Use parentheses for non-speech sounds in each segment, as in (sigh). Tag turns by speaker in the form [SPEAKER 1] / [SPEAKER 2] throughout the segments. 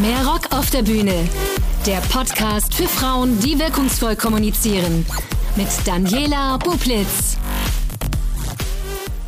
[SPEAKER 1] Mehr Rock auf der Bühne. Der Podcast für Frauen, die wirkungsvoll kommunizieren. Mit Daniela Bublitz.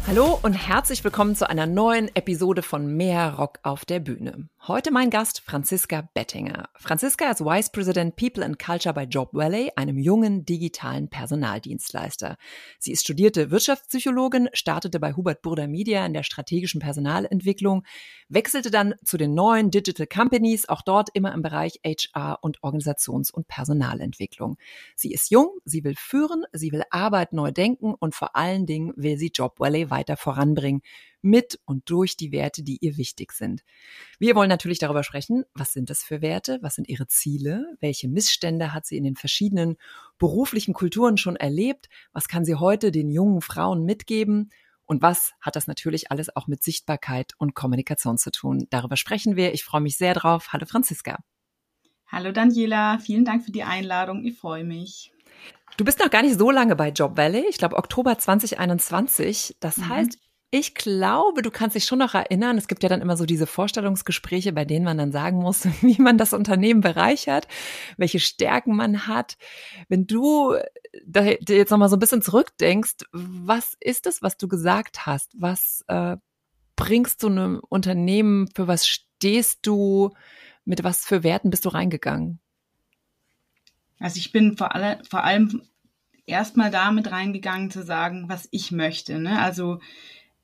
[SPEAKER 2] Hallo und herzlich willkommen zu einer neuen Episode von Mehr Rock auf der Bühne. Heute mein Gast Franziska Bettinger. Franziska ist Vice President People and Culture bei Job Valley, einem jungen digitalen Personaldienstleister. Sie ist studierte Wirtschaftspsychologin, startete bei Hubert Burda Media in der strategischen Personalentwicklung, wechselte dann zu den neuen Digital Companies, auch dort immer im Bereich HR und Organisations- und Personalentwicklung. Sie ist jung, sie will führen, sie will Arbeit neu denken und vor allen Dingen will sie Job Valley weiter voranbringen mit und durch die Werte, die ihr wichtig sind. Wir wollen natürlich darüber sprechen, was sind das für Werte, was sind ihre Ziele, welche Missstände hat sie in den verschiedenen beruflichen Kulturen schon erlebt, was kann sie heute den jungen Frauen mitgeben und was hat das natürlich alles auch mit Sichtbarkeit und Kommunikation zu tun. Darüber sprechen wir. Ich freue mich sehr drauf. Hallo Franziska.
[SPEAKER 3] Hallo Daniela, vielen Dank für die Einladung. Ich freue mich.
[SPEAKER 2] Du bist noch gar nicht so lange bei Job Valley, ich glaube Oktober 2021. Das mhm. heißt, ich glaube, du kannst dich schon noch erinnern, es gibt ja dann immer so diese Vorstellungsgespräche, bei denen man dann sagen muss, (laughs) wie man das Unternehmen bereichert, welche Stärken man hat. Wenn du da jetzt nochmal so ein bisschen zurückdenkst, was ist es, was du gesagt hast? Was äh, bringst du einem Unternehmen, für was stehst du, mit was für Werten bist du reingegangen?
[SPEAKER 3] Also ich bin vor, alle, vor allem erstmal damit reingegangen zu sagen, was ich möchte. Ne? Also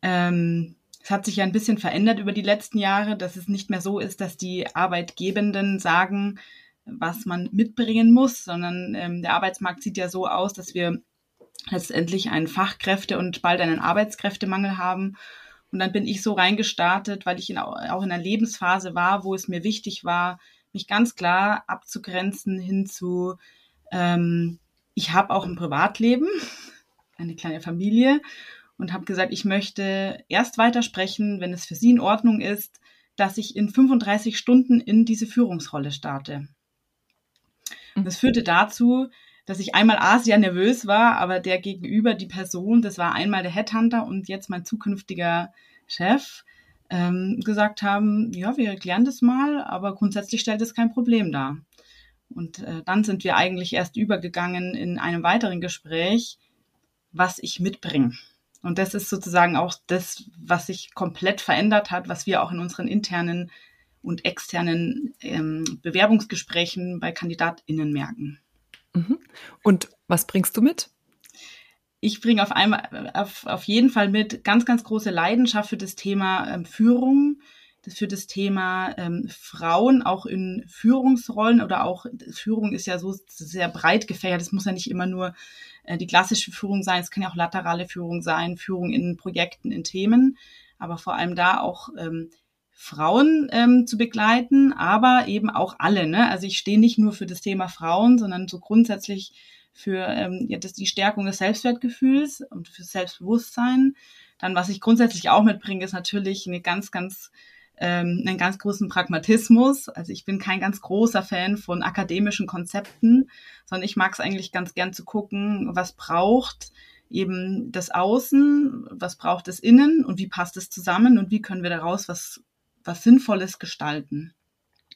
[SPEAKER 3] ähm, es hat sich ja ein bisschen verändert über die letzten Jahre, dass es nicht mehr so ist, dass die Arbeitgebenden sagen, was man mitbringen muss, sondern ähm, der Arbeitsmarkt sieht ja so aus, dass wir letztendlich einen Fachkräfte- und bald einen Arbeitskräftemangel haben. Und dann bin ich so reingestartet, weil ich in, auch in einer Lebensphase war, wo es mir wichtig war, mich ganz klar abzugrenzen hin zu, ähm, ich habe auch ein Privatleben, eine kleine Familie und habe gesagt, ich möchte erst weitersprechen, wenn es für Sie in Ordnung ist, dass ich in 35 Stunden in diese Führungsrolle starte. Und das führte dazu, dass ich einmal A, sehr nervös war, aber der gegenüber, die Person, das war einmal der Headhunter und jetzt mein zukünftiger Chef, ähm, gesagt haben, ja, wir klären das mal, aber grundsätzlich stellt es kein Problem dar. Und äh, dann sind wir eigentlich erst übergegangen in einem weiteren Gespräch, was ich mitbringe. Und das ist sozusagen auch das, was sich komplett verändert hat, was wir auch in unseren internen und externen ähm, Bewerbungsgesprächen bei KandidatInnen merken.
[SPEAKER 2] Mhm. Und was bringst du mit?
[SPEAKER 3] Ich bringe auf einmal, auf, auf jeden Fall mit ganz, ganz große Leidenschaft für das Thema ähm, Führung, für das Thema ähm, Frauen auch in Führungsrollen oder auch Führung ist ja so sehr breit gefächert. Es muss ja nicht immer nur äh, die klassische Führung sein, es kann ja auch laterale Führung sein, Führung in Projekten, in Themen, aber vor allem da auch ähm, Frauen ähm, zu begleiten, aber eben auch alle. Ne? Also ich stehe nicht nur für das Thema Frauen, sondern so grundsätzlich für ähm, ja, das, die Stärkung des Selbstwertgefühls und für Selbstbewusstsein. Dann, was ich grundsätzlich auch mitbringe, ist natürlich eine ganz, ganz ähm, einen ganz großen Pragmatismus. Also ich bin kein ganz großer Fan von akademischen Konzepten, sondern ich mag es eigentlich ganz gern zu gucken, was braucht eben das Außen, was braucht das Innen und wie passt es zusammen und wie können wir daraus was, was Sinnvolles gestalten.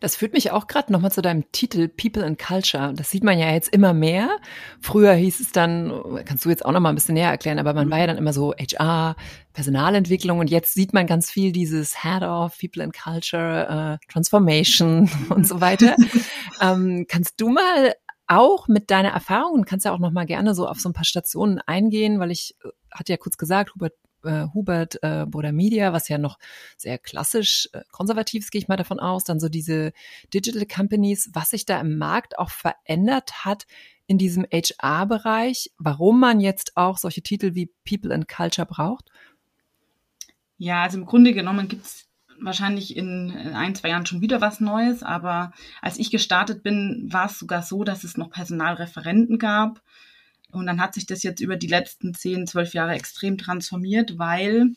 [SPEAKER 2] Das führt mich auch gerade nochmal zu deinem Titel People and Culture. Das sieht man ja jetzt immer mehr. Früher hieß es dann, kannst du jetzt auch nochmal ein bisschen näher erklären, aber man war ja dann immer so HR, Personalentwicklung und jetzt sieht man ganz viel dieses Head of People and Culture, uh, Transformation (laughs) und so weiter. (laughs) ähm, kannst du mal auch mit deiner Erfahrung, kannst ja auch nochmal gerne so auf so ein paar Stationen eingehen, weil ich äh, hatte ja kurz gesagt, Hubert äh, Hubert äh, Boda Media, was ja noch sehr klassisch äh, konservativ ist, gehe ich mal davon aus, dann so diese Digital Companies, was sich da im Markt auch verändert hat in diesem HR-Bereich, warum man jetzt auch solche Titel wie People and Culture braucht?
[SPEAKER 3] Ja, also im Grunde genommen gibt es wahrscheinlich in ein, zwei Jahren schon wieder was Neues, aber als ich gestartet bin, war es sogar so, dass es noch Personalreferenten gab und dann hat sich das jetzt über die letzten zehn, zwölf Jahre extrem transformiert, weil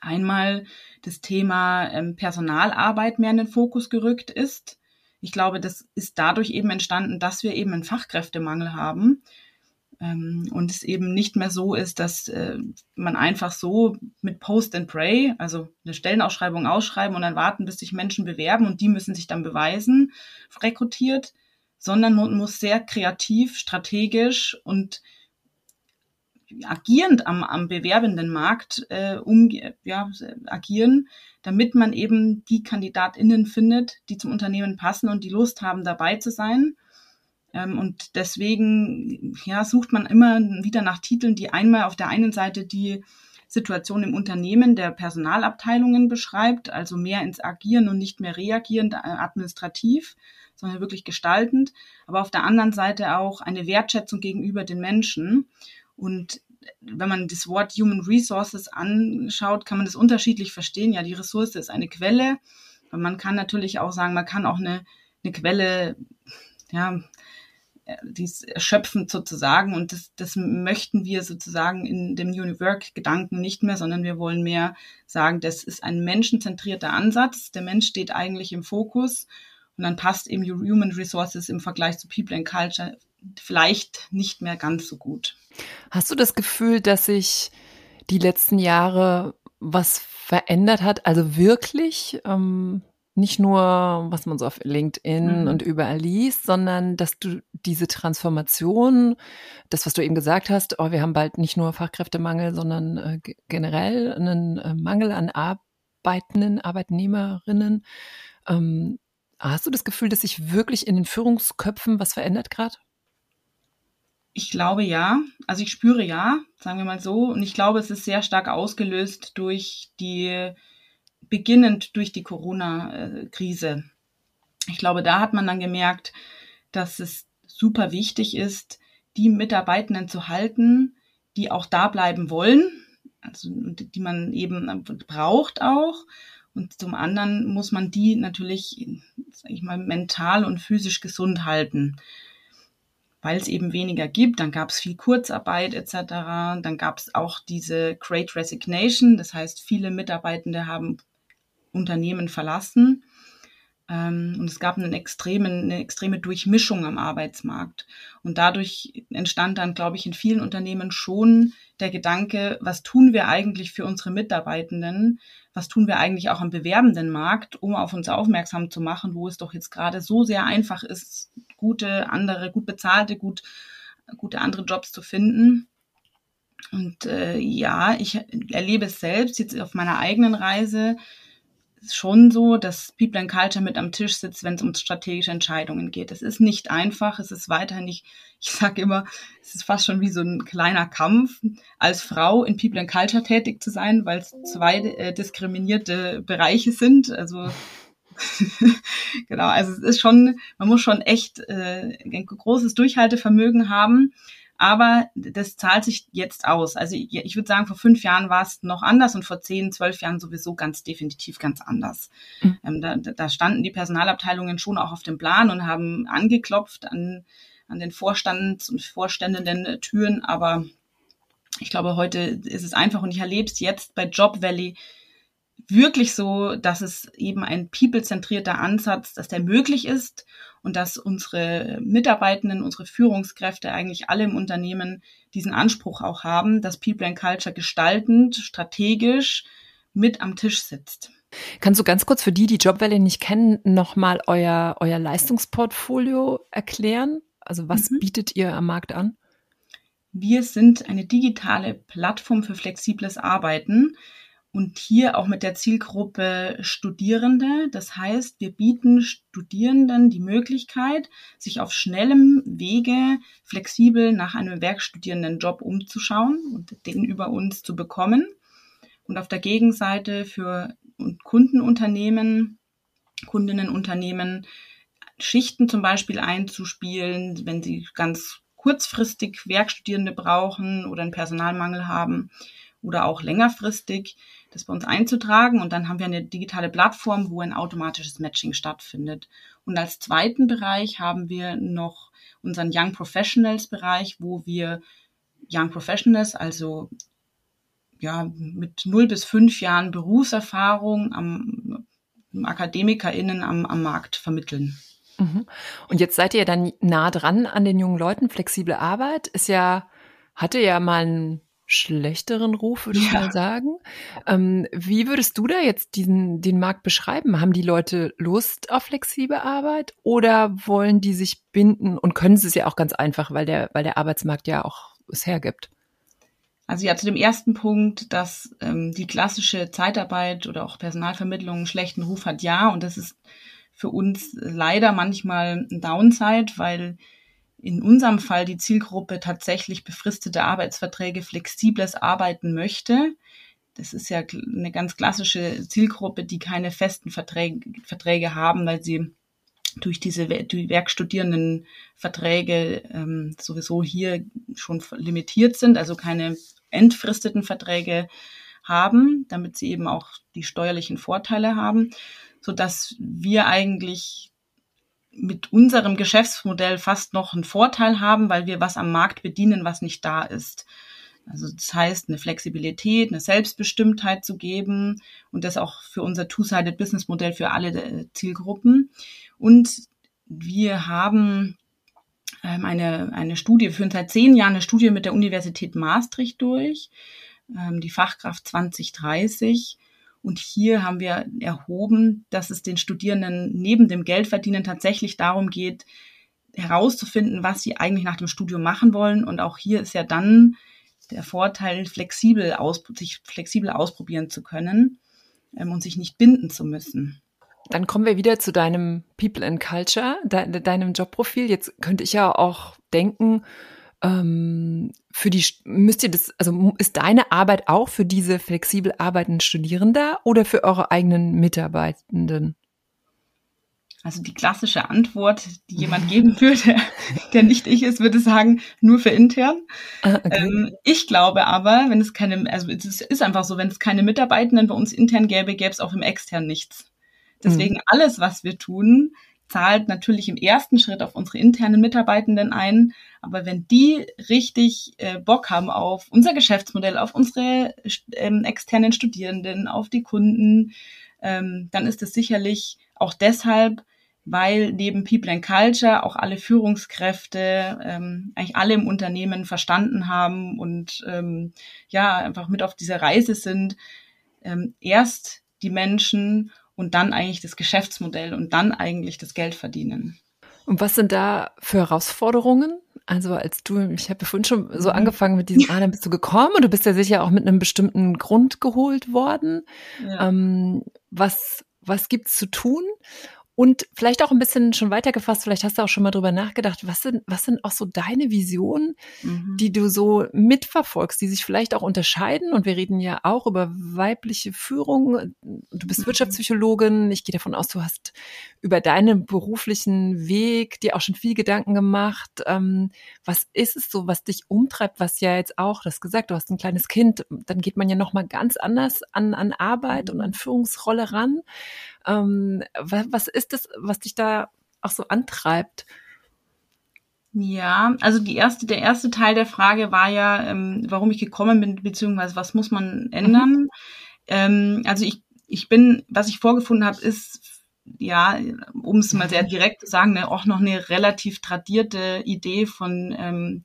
[SPEAKER 3] einmal das Thema ähm, Personalarbeit mehr in den Fokus gerückt ist. Ich glaube, das ist dadurch eben entstanden, dass wir eben einen Fachkräftemangel haben. Ähm, und es eben nicht mehr so ist, dass äh, man einfach so mit Post and Pray, also eine Stellenausschreibung ausschreiben und dann warten, bis sich Menschen bewerben und die müssen sich dann beweisen, rekrutiert, sondern man muss sehr kreativ, strategisch und agierend am, am bewerbenden Markt äh, um, ja, agieren, damit man eben die KandidatInnen findet, die zum Unternehmen passen und die Lust haben, dabei zu sein. Ähm, und deswegen ja, sucht man immer wieder nach Titeln, die einmal auf der einen Seite die Situation im Unternehmen der Personalabteilungen beschreibt, also mehr ins Agieren und nicht mehr reagierend äh, administrativ, sondern wirklich gestaltend, aber auf der anderen Seite auch eine Wertschätzung gegenüber den Menschen. Und wenn man das Wort Human Resources anschaut, kann man das unterschiedlich verstehen. Ja, die Ressource ist eine Quelle. Aber man kann natürlich auch sagen, man kann auch eine, eine Quelle, ja, die ist erschöpfend sozusagen. Und das, das möchten wir sozusagen in dem New Work-Gedanken nicht mehr, sondern wir wollen mehr sagen, das ist ein menschenzentrierter Ansatz. Der Mensch steht eigentlich im Fokus. Und dann passt eben Human Resources im Vergleich zu People and Culture vielleicht nicht mehr ganz so gut.
[SPEAKER 2] Hast du das Gefühl, dass sich die letzten Jahre was verändert hat? Also wirklich? Ähm, nicht nur, was man so auf LinkedIn mhm. und überall liest, sondern dass du diese Transformation, das, was du eben gesagt hast, oh, wir haben bald nicht nur Fachkräftemangel, sondern äh, generell einen äh, Mangel an Arbeitenden, Arbeitnehmerinnen. Ähm, hast du das Gefühl, dass sich wirklich in den Führungsköpfen was verändert gerade?
[SPEAKER 3] Ich glaube ja. Also ich spüre ja, sagen wir mal so. Und ich glaube, es ist sehr stark ausgelöst durch die, beginnend durch die Corona-Krise. Ich glaube, da hat man dann gemerkt, dass es super wichtig ist, die Mitarbeitenden zu halten, die auch da bleiben wollen, also die man eben braucht auch. Und zum anderen muss man die natürlich, sag ich mal, mental und physisch gesund halten weil es eben weniger gibt. Dann gab es viel Kurzarbeit etc. Dann gab es auch diese Great Resignation, das heißt, viele Mitarbeitende haben Unternehmen verlassen. Ähm, und es gab einen extremen, eine extreme Durchmischung am Arbeitsmarkt. Und dadurch entstand dann, glaube ich, in vielen Unternehmen schon der Gedanke, was tun wir eigentlich für unsere Mitarbeitenden? Was tun wir eigentlich auch am bewerbenden Markt, um auf uns aufmerksam zu machen, wo es doch jetzt gerade so sehr einfach ist, gute andere, gut bezahlte, gut, gute andere Jobs zu finden. Und äh, ja, ich erlebe es selbst jetzt auf meiner eigenen Reise, schon so, dass People and Culture mit am Tisch sitzt, wenn es um strategische Entscheidungen geht. Es ist nicht einfach, es ist weiterhin nicht, (laughs) ich sage immer, es ist fast schon wie so ein kleiner Kampf, als Frau in People and Culture tätig zu sein, weil es zwei äh, diskriminierte Bereiche sind. Also (laughs) genau, also es ist schon, man muss schon echt äh, ein großes Durchhaltevermögen haben. Aber das zahlt sich jetzt aus. Also ich, ich würde sagen, vor fünf Jahren war es noch anders und vor zehn, zwölf Jahren sowieso ganz definitiv ganz anders. Mhm. Ähm, da, da standen die Personalabteilungen schon auch auf dem Plan und haben angeklopft an, an den Vorstands- und vorständenden Türen. Aber ich glaube, heute ist es einfach und ich erlebe es jetzt bei Job Valley wirklich so, dass es eben ein people-zentrierter Ansatz, dass der möglich ist und dass unsere Mitarbeitenden, unsere Führungskräfte, eigentlich alle im Unternehmen diesen Anspruch auch haben, dass People and Culture gestaltend, strategisch mit am Tisch sitzt.
[SPEAKER 2] Kannst du ganz kurz für die, die Jobwelle nicht kennen, nochmal euer, euer Leistungsportfolio erklären? Also was mhm. bietet ihr am Markt an?
[SPEAKER 3] Wir sind eine digitale Plattform für flexibles Arbeiten und hier auch mit der Zielgruppe Studierende. Das heißt, wir bieten Studierenden die Möglichkeit, sich auf schnellem Wege flexibel nach einem werkstudierenden Job umzuschauen und den über uns zu bekommen. Und auf der Gegenseite für Kundenunternehmen, Kundinnenunternehmen Schichten zum Beispiel einzuspielen, wenn sie ganz kurzfristig Werkstudierende brauchen oder einen Personalmangel haben oder auch längerfristig das bei uns einzutragen. Und dann haben wir eine digitale Plattform, wo ein automatisches Matching stattfindet. Und als zweiten Bereich haben wir noch unseren Young Professionals Bereich, wo wir Young Professionals, also ja, mit null bis fünf Jahren Berufserfahrung am AkademikerInnen am, am Markt vermitteln.
[SPEAKER 2] Mhm. Und jetzt seid ihr dann nah dran an den jungen Leuten. Flexible Arbeit ist ja, hatte ja mal einen schlechteren Ruf, würde ich ja. mal sagen. Ähm, wie würdest du da jetzt diesen, den Markt beschreiben? Haben die Leute Lust auf flexible Arbeit oder wollen die sich binden und können sie es ja auch ganz einfach, weil der, weil der Arbeitsmarkt ja auch es hergibt?
[SPEAKER 3] Also ja, zu dem ersten Punkt, dass ähm, die klassische Zeitarbeit oder auch Personalvermittlung einen schlechten Ruf hat, ja. Und das ist für uns leider manchmal ein Downside, weil in unserem Fall die Zielgruppe tatsächlich befristete Arbeitsverträge, flexibles Arbeiten möchte. Das ist ja eine ganz klassische Zielgruppe, die keine festen Verträge, Verträge haben, weil sie durch diese die Werkstudierendenverträge ähm, sowieso hier schon limitiert sind, also keine entfristeten Verträge haben, damit sie eben auch die steuerlichen Vorteile haben so dass wir eigentlich mit unserem Geschäftsmodell fast noch einen Vorteil haben, weil wir was am Markt bedienen, was nicht da ist. Also das heißt, eine Flexibilität, eine Selbstbestimmtheit zu geben und das auch für unser Two-Sided Business Modell für alle äh, Zielgruppen. Und wir haben ähm, eine, eine Studie, führen seit zehn Jahren eine Studie mit der Universität Maastricht durch, ähm, die Fachkraft 2030 und hier haben wir erhoben, dass es den Studierenden neben dem Geldverdienen tatsächlich darum geht, herauszufinden, was sie eigentlich nach dem Studium machen wollen. Und auch hier ist ja dann der Vorteil, flexibel aus, sich flexibel ausprobieren zu können ähm, und sich nicht binden zu müssen.
[SPEAKER 2] Dann kommen wir wieder zu deinem People and Culture, de deinem Jobprofil. Jetzt könnte ich ja auch denken, ähm, für die, müsst ihr das, also ist deine Arbeit auch für diese flexibel arbeitenden Studierenden oder für eure eigenen Mitarbeitenden?
[SPEAKER 3] Also die klassische Antwort, die jemand geben würde, (laughs) der nicht ich ist, würde sagen, nur für intern. Ah, okay. ähm, ich glaube aber, wenn es keine, also es ist einfach so, wenn es keine Mitarbeitenden bei uns intern gäbe, gäbe es auch im extern nichts. Deswegen mhm. alles, was wir tun, zahlt natürlich im ersten Schritt auf unsere internen Mitarbeitenden ein. Aber wenn die richtig äh, Bock haben auf unser Geschäftsmodell, auf unsere ähm, externen Studierenden, auf die Kunden, ähm, dann ist es sicherlich auch deshalb, weil neben People and Culture auch alle Führungskräfte, ähm, eigentlich alle im Unternehmen verstanden haben und ähm, ja, einfach mit auf dieser Reise sind, ähm, erst die Menschen und dann eigentlich das Geschäftsmodell und dann eigentlich das Geld verdienen.
[SPEAKER 2] Und was sind da für Herausforderungen? Also als du, ich habe ja vorhin schon so mhm. angefangen mit diesem, ah, dann bist du gekommen und du bist ja sicher auch mit einem bestimmten Grund geholt worden. Ja. Ähm, was, was gibt's zu tun? Und vielleicht auch ein bisschen schon weitergefasst, vielleicht hast du auch schon mal drüber nachgedacht, was sind, was sind auch so deine Visionen, mhm. die du so mitverfolgst, die sich vielleicht auch unterscheiden? Und wir reden ja auch über weibliche Führung. Du bist mhm. Wirtschaftspsychologin. Ich gehe davon aus, du hast über deinen beruflichen Weg dir auch schon viel Gedanken gemacht. Ähm, was ist es so, was dich umtreibt, was ja jetzt auch, das gesagt, du hast ein kleines Kind, dann geht man ja nochmal ganz anders an, an Arbeit mhm. und an Führungsrolle ran. Ähm, was, was ist das, was dich da auch so antreibt?
[SPEAKER 3] Ja, also die erste, der erste Teil der Frage war ja, ähm, warum ich gekommen bin, beziehungsweise was muss man ändern. Mhm. Ähm, also ich, ich bin, was ich vorgefunden habe, ist ja, um es mal sehr direkt zu sagen, ne, auch noch eine relativ tradierte Idee von ähm,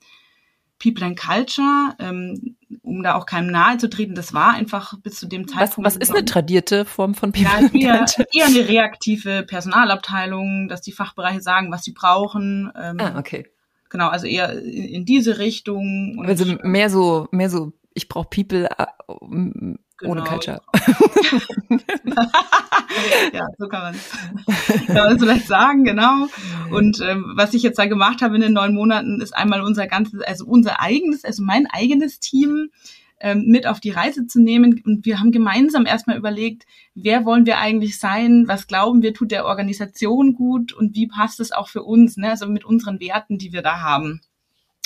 [SPEAKER 3] People and Culture, ähm, um da auch keinem nahe zu treten. Das war einfach bis zu dem Zeitpunkt.
[SPEAKER 2] Was, was ist eine tradierte Form von People ja, and
[SPEAKER 3] eher, Culture? Eher eine reaktive Personalabteilung, dass die Fachbereiche sagen, was sie brauchen.
[SPEAKER 2] Ähm, ah, okay.
[SPEAKER 3] Genau, also eher in, in diese Richtung.
[SPEAKER 2] Also mehr so, mehr so, ich brauche People äh, genau. ohne Culture. (laughs)
[SPEAKER 3] ja, so kann man kann man vielleicht sagen, genau. Und ähm, was ich jetzt da gemacht habe in den neun Monaten, ist einmal unser ganzes, also unser eigenes, also mein eigenes Team ähm, mit auf die Reise zu nehmen. Und wir haben gemeinsam erstmal überlegt, wer wollen wir eigentlich sein, was glauben wir, tut der Organisation gut und wie passt es auch für uns, ne? also mit unseren Werten, die wir da haben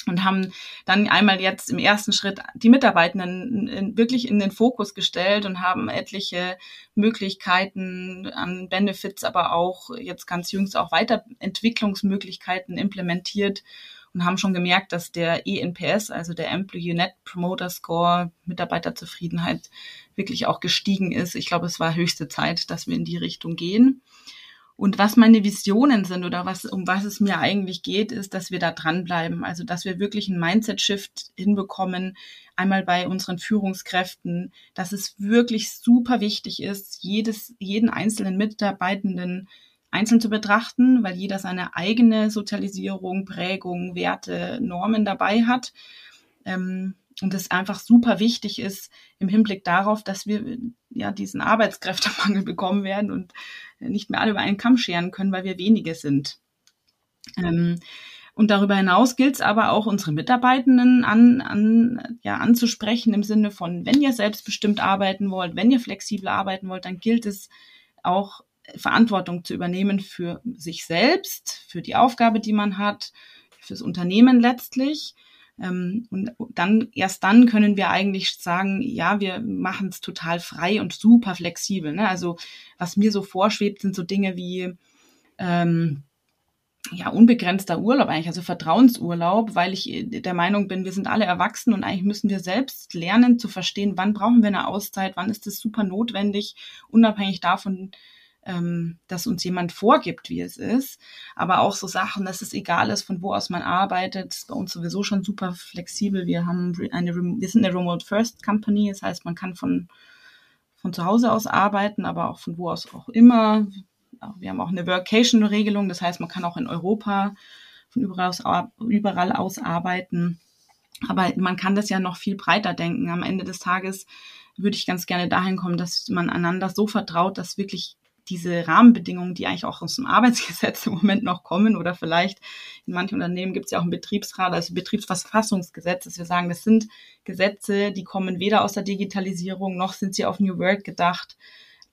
[SPEAKER 3] und haben dann einmal jetzt im ersten Schritt die Mitarbeitenden wirklich in den Fokus gestellt und haben etliche Möglichkeiten an Benefits, aber auch jetzt ganz jüngst auch Weiterentwicklungsmöglichkeiten implementiert und haben schon gemerkt, dass der ENPS, also der Employee Net Promoter Score, Mitarbeiterzufriedenheit wirklich auch gestiegen ist. Ich glaube, es war höchste Zeit, dass wir in die Richtung gehen. Und was meine Visionen sind oder was, um was es mir eigentlich geht, ist, dass wir da dranbleiben. Also, dass wir wirklich einen Mindset-Shift hinbekommen, einmal bei unseren Führungskräften, dass es wirklich super wichtig ist, jedes, jeden einzelnen Mitarbeitenden einzeln zu betrachten, weil jeder seine eigene Sozialisierung, Prägung, Werte, Normen dabei hat. Ähm, und es einfach super wichtig ist im Hinblick darauf, dass wir ja diesen Arbeitskräftemangel (laughs) bekommen werden und nicht mehr alle über einen Kamm scheren können, weil wir wenige sind. Ähm, und darüber hinaus gilt es aber auch, unsere Mitarbeitenden an, an, ja, anzusprechen im Sinne von, wenn ihr selbstbestimmt arbeiten wollt, wenn ihr flexibel arbeiten wollt, dann gilt es auch Verantwortung zu übernehmen für sich selbst, für die Aufgabe, die man hat, fürs Unternehmen letztlich und dann, erst dann können wir eigentlich sagen, ja, wir machen es total frei und super flexibel. Ne? Also was mir so vorschwebt, sind so Dinge wie ähm, ja, unbegrenzter Urlaub eigentlich, also Vertrauensurlaub, weil ich äh, der Meinung bin, wir sind alle erwachsen und eigentlich müssen wir selbst lernen zu verstehen, wann brauchen wir eine Auszeit, wann ist es super notwendig, unabhängig davon, ähm, dass uns jemand vorgibt, wie es ist. Aber auch so Sachen, dass es egal ist, von wo aus man arbeitet, ist bei uns sowieso schon super flexibel. Wir haben eine, wir sind eine Remote First Company, das heißt, man kann von, von zu Hause aus arbeiten, aber auch von wo aus auch immer. Wir haben auch eine Workation-Regelung, das heißt, man kann auch in Europa von überall aus, überall aus arbeiten. Aber man kann das ja noch viel breiter denken. Am Ende des Tages würde ich ganz gerne dahin kommen, dass man einander so vertraut, dass wirklich diese Rahmenbedingungen, die eigentlich auch aus dem Arbeitsgesetz im Moment noch kommen oder vielleicht in manchen Unternehmen gibt es ja auch ein Betriebsrat, also Betriebsverfassungsgesetz, dass wir sagen, das sind Gesetze, die kommen weder aus der Digitalisierung noch sind sie auf New Work gedacht,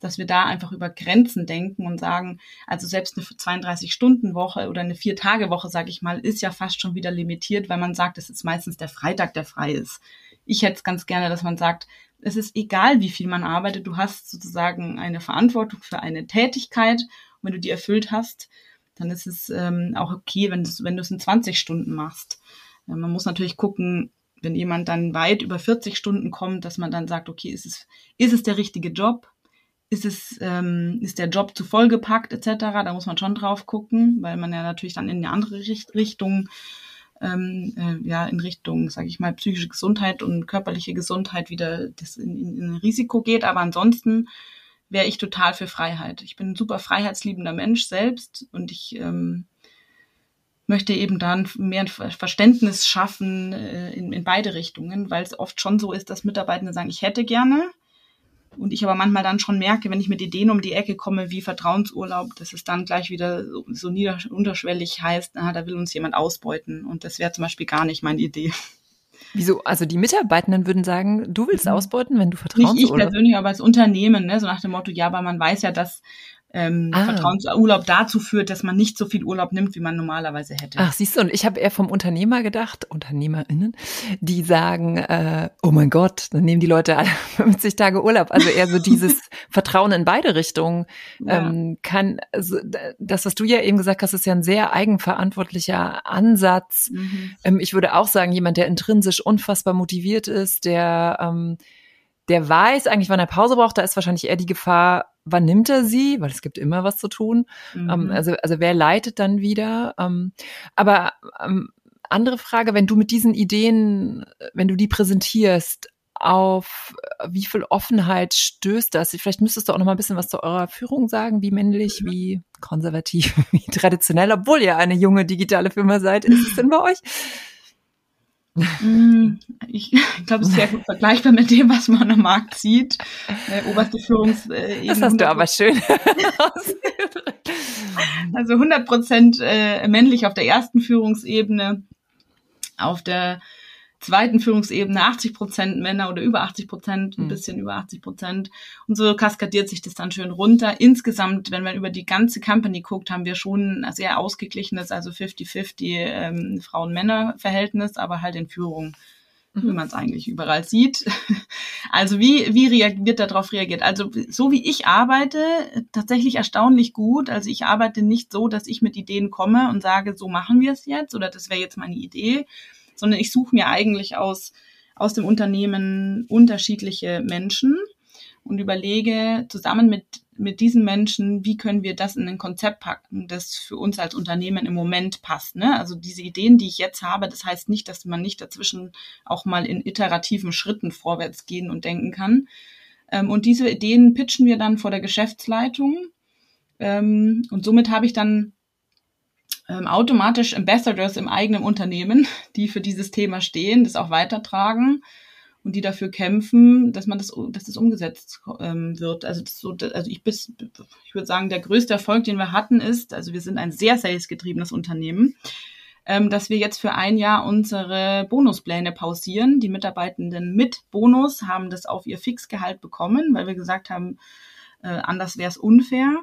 [SPEAKER 3] dass wir da einfach über Grenzen denken und sagen, also selbst eine 32-Stunden-Woche oder eine Vier-Tage-Woche, sage ich mal, ist ja fast schon wieder limitiert, weil man sagt, es ist meistens der Freitag, der frei ist. Ich hätte es ganz gerne, dass man sagt, es ist egal, wie viel man arbeitet, du hast sozusagen eine Verantwortung für eine Tätigkeit. Und wenn du die erfüllt hast, dann ist es ähm, auch okay, wenn, wenn du es in 20 Stunden machst. Äh, man muss natürlich gucken, wenn jemand dann weit über 40 Stunden kommt, dass man dann sagt, okay, ist es, ist es der richtige Job? Ist es, ähm, ist der Job zu vollgepackt etc.? Da muss man schon drauf gucken, weil man ja natürlich dann in eine andere Richtung ähm, äh, ja in Richtung, sage ich mal, psychische Gesundheit und körperliche Gesundheit wieder das in, in, in Risiko geht. Aber ansonsten wäre ich total für Freiheit. Ich bin ein super freiheitsliebender Mensch selbst und ich ähm, möchte eben dann mehr Verständnis schaffen äh, in, in beide Richtungen, weil es oft schon so ist, dass Mitarbeitende sagen, ich hätte gerne, und ich aber manchmal dann schon merke, wenn ich mit Ideen um die Ecke komme wie Vertrauensurlaub, dass es dann gleich wieder so, so nieder, unterschwellig heißt, ah, da will uns jemand ausbeuten. Und das wäre zum Beispiel gar nicht meine Idee.
[SPEAKER 2] Wieso? Also die Mitarbeitenden würden sagen, du willst mhm. ausbeuten, wenn du Vertrauensurlaub...
[SPEAKER 3] Nicht ich persönlich, aber als Unternehmen, ne? so nach dem Motto, ja, aber man weiß ja, dass ähm, ah. Vertrauensurlaub dazu führt, dass man nicht so viel Urlaub nimmt, wie man normalerweise hätte.
[SPEAKER 2] Ach, siehst du, und ich habe eher vom Unternehmer gedacht, UnternehmerInnen, die sagen, äh, oh mein Gott, dann nehmen die Leute alle (laughs) 50 Tage Urlaub. Also eher so dieses (laughs) Vertrauen in beide Richtungen ja. ähm, kann, also das, was du ja eben gesagt hast, ist ja ein sehr eigenverantwortlicher Ansatz. Mhm. Ähm, ich würde auch sagen, jemand, der intrinsisch unfassbar motiviert ist, der ähm, der weiß eigentlich, wann er Pause braucht, da ist wahrscheinlich eher die Gefahr, wann nimmt er sie? Weil es gibt immer was zu tun. Ähm, mhm. Ähm, also, also wer leitet dann wieder? Ähm, aber ähm, andere Frage, wenn du mit diesen Ideen, wenn du die präsentierst, auf wie viel Offenheit stößt das? Vielleicht müsstest du auch noch mal ein bisschen was zu eurer Führung sagen, wie männlich, mhm. wie konservativ, (laughs) wie traditionell, obwohl ihr eine junge digitale Firma seid. Ist es denn bei euch?
[SPEAKER 3] Mm, ich (laughs) glaube, es ist sehr gut vergleichbar mit dem, was man am Markt sieht. Äh, oberste Führungsebene.
[SPEAKER 2] Das hast du aber schön. (laughs)
[SPEAKER 3] also 100 Prozent äh, männlich auf der ersten Führungsebene, auf der zweiten Führungsebene 80 Prozent Männer oder über 80 Prozent, ein mhm. bisschen über 80 Prozent. Und so kaskadiert sich das dann schön runter. Insgesamt, wenn man über die ganze Company guckt, haben wir schon ein sehr ausgeglichenes, also 50-50 ähm, Frauen-Männer-Verhältnis, aber halt in Führung mhm. wie man es eigentlich überall sieht. (laughs) Also wie, wie reagiert darauf reagiert? Also so wie ich arbeite, tatsächlich erstaunlich gut. Also ich arbeite nicht so, dass ich mit Ideen komme und sage, so machen wir es jetzt oder das wäre jetzt meine Idee, sondern ich suche mir eigentlich aus, aus dem Unternehmen unterschiedliche Menschen und überlege zusammen mit mit diesen Menschen, wie können wir das in ein Konzept packen, das für uns als Unternehmen im Moment passt. Ne? Also diese Ideen, die ich jetzt habe, das heißt nicht, dass man nicht dazwischen auch mal in iterativen Schritten vorwärts gehen und denken kann. Ähm, und diese Ideen pitchen wir dann vor der Geschäftsleitung. Ähm, und somit habe ich dann ähm, automatisch Ambassadors im eigenen Unternehmen, (laughs) die für dieses Thema stehen, das auch weitertragen und die dafür kämpfen, dass man das, dass das umgesetzt ähm, wird. Also so, also ich bis, ich würde sagen, der größte Erfolg, den wir hatten, ist, also wir sind ein sehr salesgetriebenes Unternehmen, ähm, dass wir jetzt für ein Jahr unsere Bonuspläne pausieren. Die Mitarbeitenden mit Bonus haben das auf ihr Fixgehalt bekommen, weil wir gesagt haben, äh, anders wäre es unfair.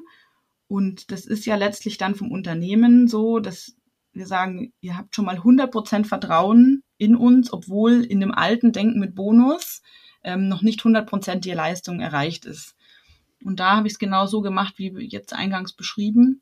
[SPEAKER 3] Und das ist ja letztlich dann vom Unternehmen so, dass wir sagen, ihr habt schon mal 100% Vertrauen in uns, obwohl in dem alten Denken mit Bonus ähm, noch nicht 100% die Leistung erreicht ist. Und da habe ich es genau so gemacht, wie jetzt eingangs beschrieben.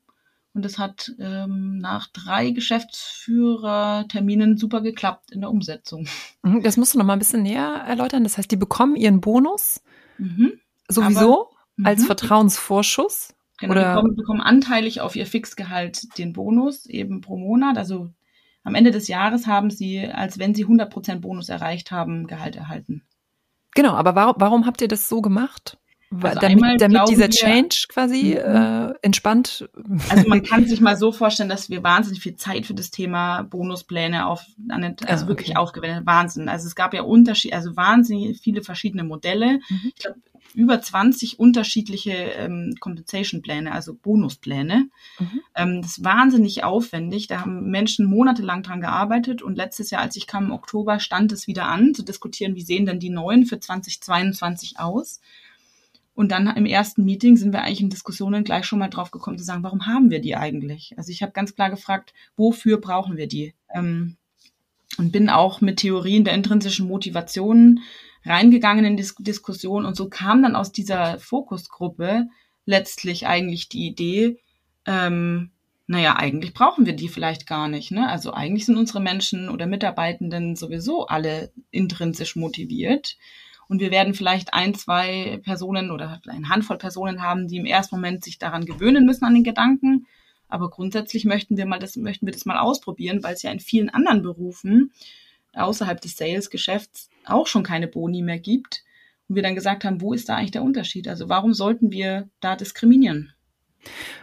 [SPEAKER 3] Und es hat ähm, nach drei Geschäftsführerterminen super geklappt in der Umsetzung.
[SPEAKER 2] Mhm, das musst du noch mal ein bisschen näher erläutern. Das heißt, die bekommen ihren Bonus mhm. sowieso Aber, als mhm. Vertrauensvorschuss.
[SPEAKER 3] Genau, Oder? Die bekommen, bekommen anteilig auf ihr Fixgehalt den Bonus eben pro Monat. Also am Ende des Jahres haben sie, als wenn sie 100% Bonus erreicht haben, Gehalt erhalten.
[SPEAKER 2] Genau, aber warum, warum habt ihr das so gemacht? Also damit, damit dieser Change quasi mhm. äh, entspannt.
[SPEAKER 3] Also man (laughs) kann sich mal so vorstellen, dass wir wahnsinnig viel Zeit für das Thema Bonuspläne auf, also ah, wirklich okay. aufgewendet Wahnsinn. Also es gab ja Unterschied, also wahnsinnig viele verschiedene Modelle. Mhm. Ich glaube über 20 unterschiedliche ähm, Compensation-Pläne, also Bonuspläne. Mhm. Ähm, das ist wahnsinnig aufwendig. Da haben Menschen monatelang dran gearbeitet und letztes Jahr, als ich kam im Oktober, stand es wieder an, zu diskutieren, wie sehen denn die neuen für 2022 aus. Und dann im ersten Meeting sind wir eigentlich in Diskussionen gleich schon mal drauf gekommen zu sagen, warum haben wir die eigentlich? Also ich habe ganz klar gefragt, wofür brauchen wir die? Ähm, und bin auch mit Theorien der intrinsischen Motivation reingegangen in die Diskussion und so kam dann aus dieser Fokusgruppe letztlich eigentlich die Idee, ähm, naja, eigentlich brauchen wir die vielleicht gar nicht. Ne? Also eigentlich sind unsere Menschen oder Mitarbeitenden sowieso alle intrinsisch motiviert. Und wir werden vielleicht ein, zwei Personen oder eine Handvoll Personen haben, die im ersten Moment sich daran gewöhnen müssen an den Gedanken. Aber grundsätzlich möchten wir mal das, möchten wir das mal ausprobieren, weil es ja in vielen anderen Berufen außerhalb des Sales-Geschäfts auch schon keine Boni mehr gibt. Und wir dann gesagt haben, wo ist da eigentlich der Unterschied? Also warum sollten wir da diskriminieren?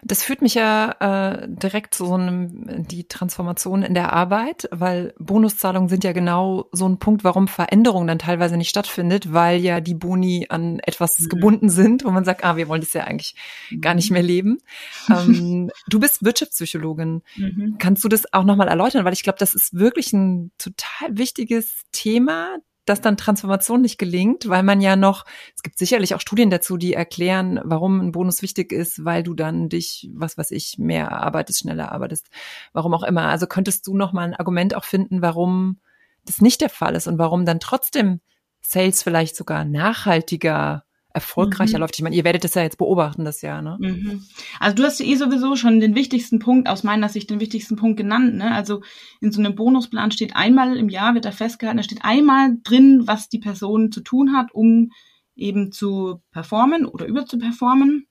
[SPEAKER 2] Das führt mich ja äh, direkt zu so einem die Transformation in der Arbeit, weil Bonuszahlungen sind ja genau so ein Punkt, warum Veränderung dann teilweise nicht stattfindet, weil ja die Boni an etwas mhm. gebunden sind, wo man sagt, ah, wir wollen das ja eigentlich mhm. gar nicht mehr leben. Ähm, du bist Wirtschaftspsychologin. Mhm. Kannst du das auch nochmal erläutern? Weil ich glaube, das ist wirklich ein total wichtiges Thema, dass dann Transformation nicht gelingt, weil man ja noch, es gibt sicherlich auch Studien dazu, die erklären, warum ein Bonus wichtig ist, weil du dann dich, was weiß ich, mehr arbeitest, schneller arbeitest, warum auch immer. Also könntest du noch mal ein Argument auch finden, warum das nicht der Fall ist und warum dann trotzdem Sales vielleicht sogar nachhaltiger erfolgreicher mhm. läuft. Ich meine, ihr werdet das ja jetzt beobachten, das Jahr, ne?
[SPEAKER 3] Mhm. Also du hast eh sowieso schon den wichtigsten Punkt, aus meiner Sicht den wichtigsten Punkt genannt, ne? Also in so einem Bonusplan steht einmal im Jahr, wird da festgehalten, da steht einmal drin, was die Person zu tun hat, um eben zu performen oder überzuperformen.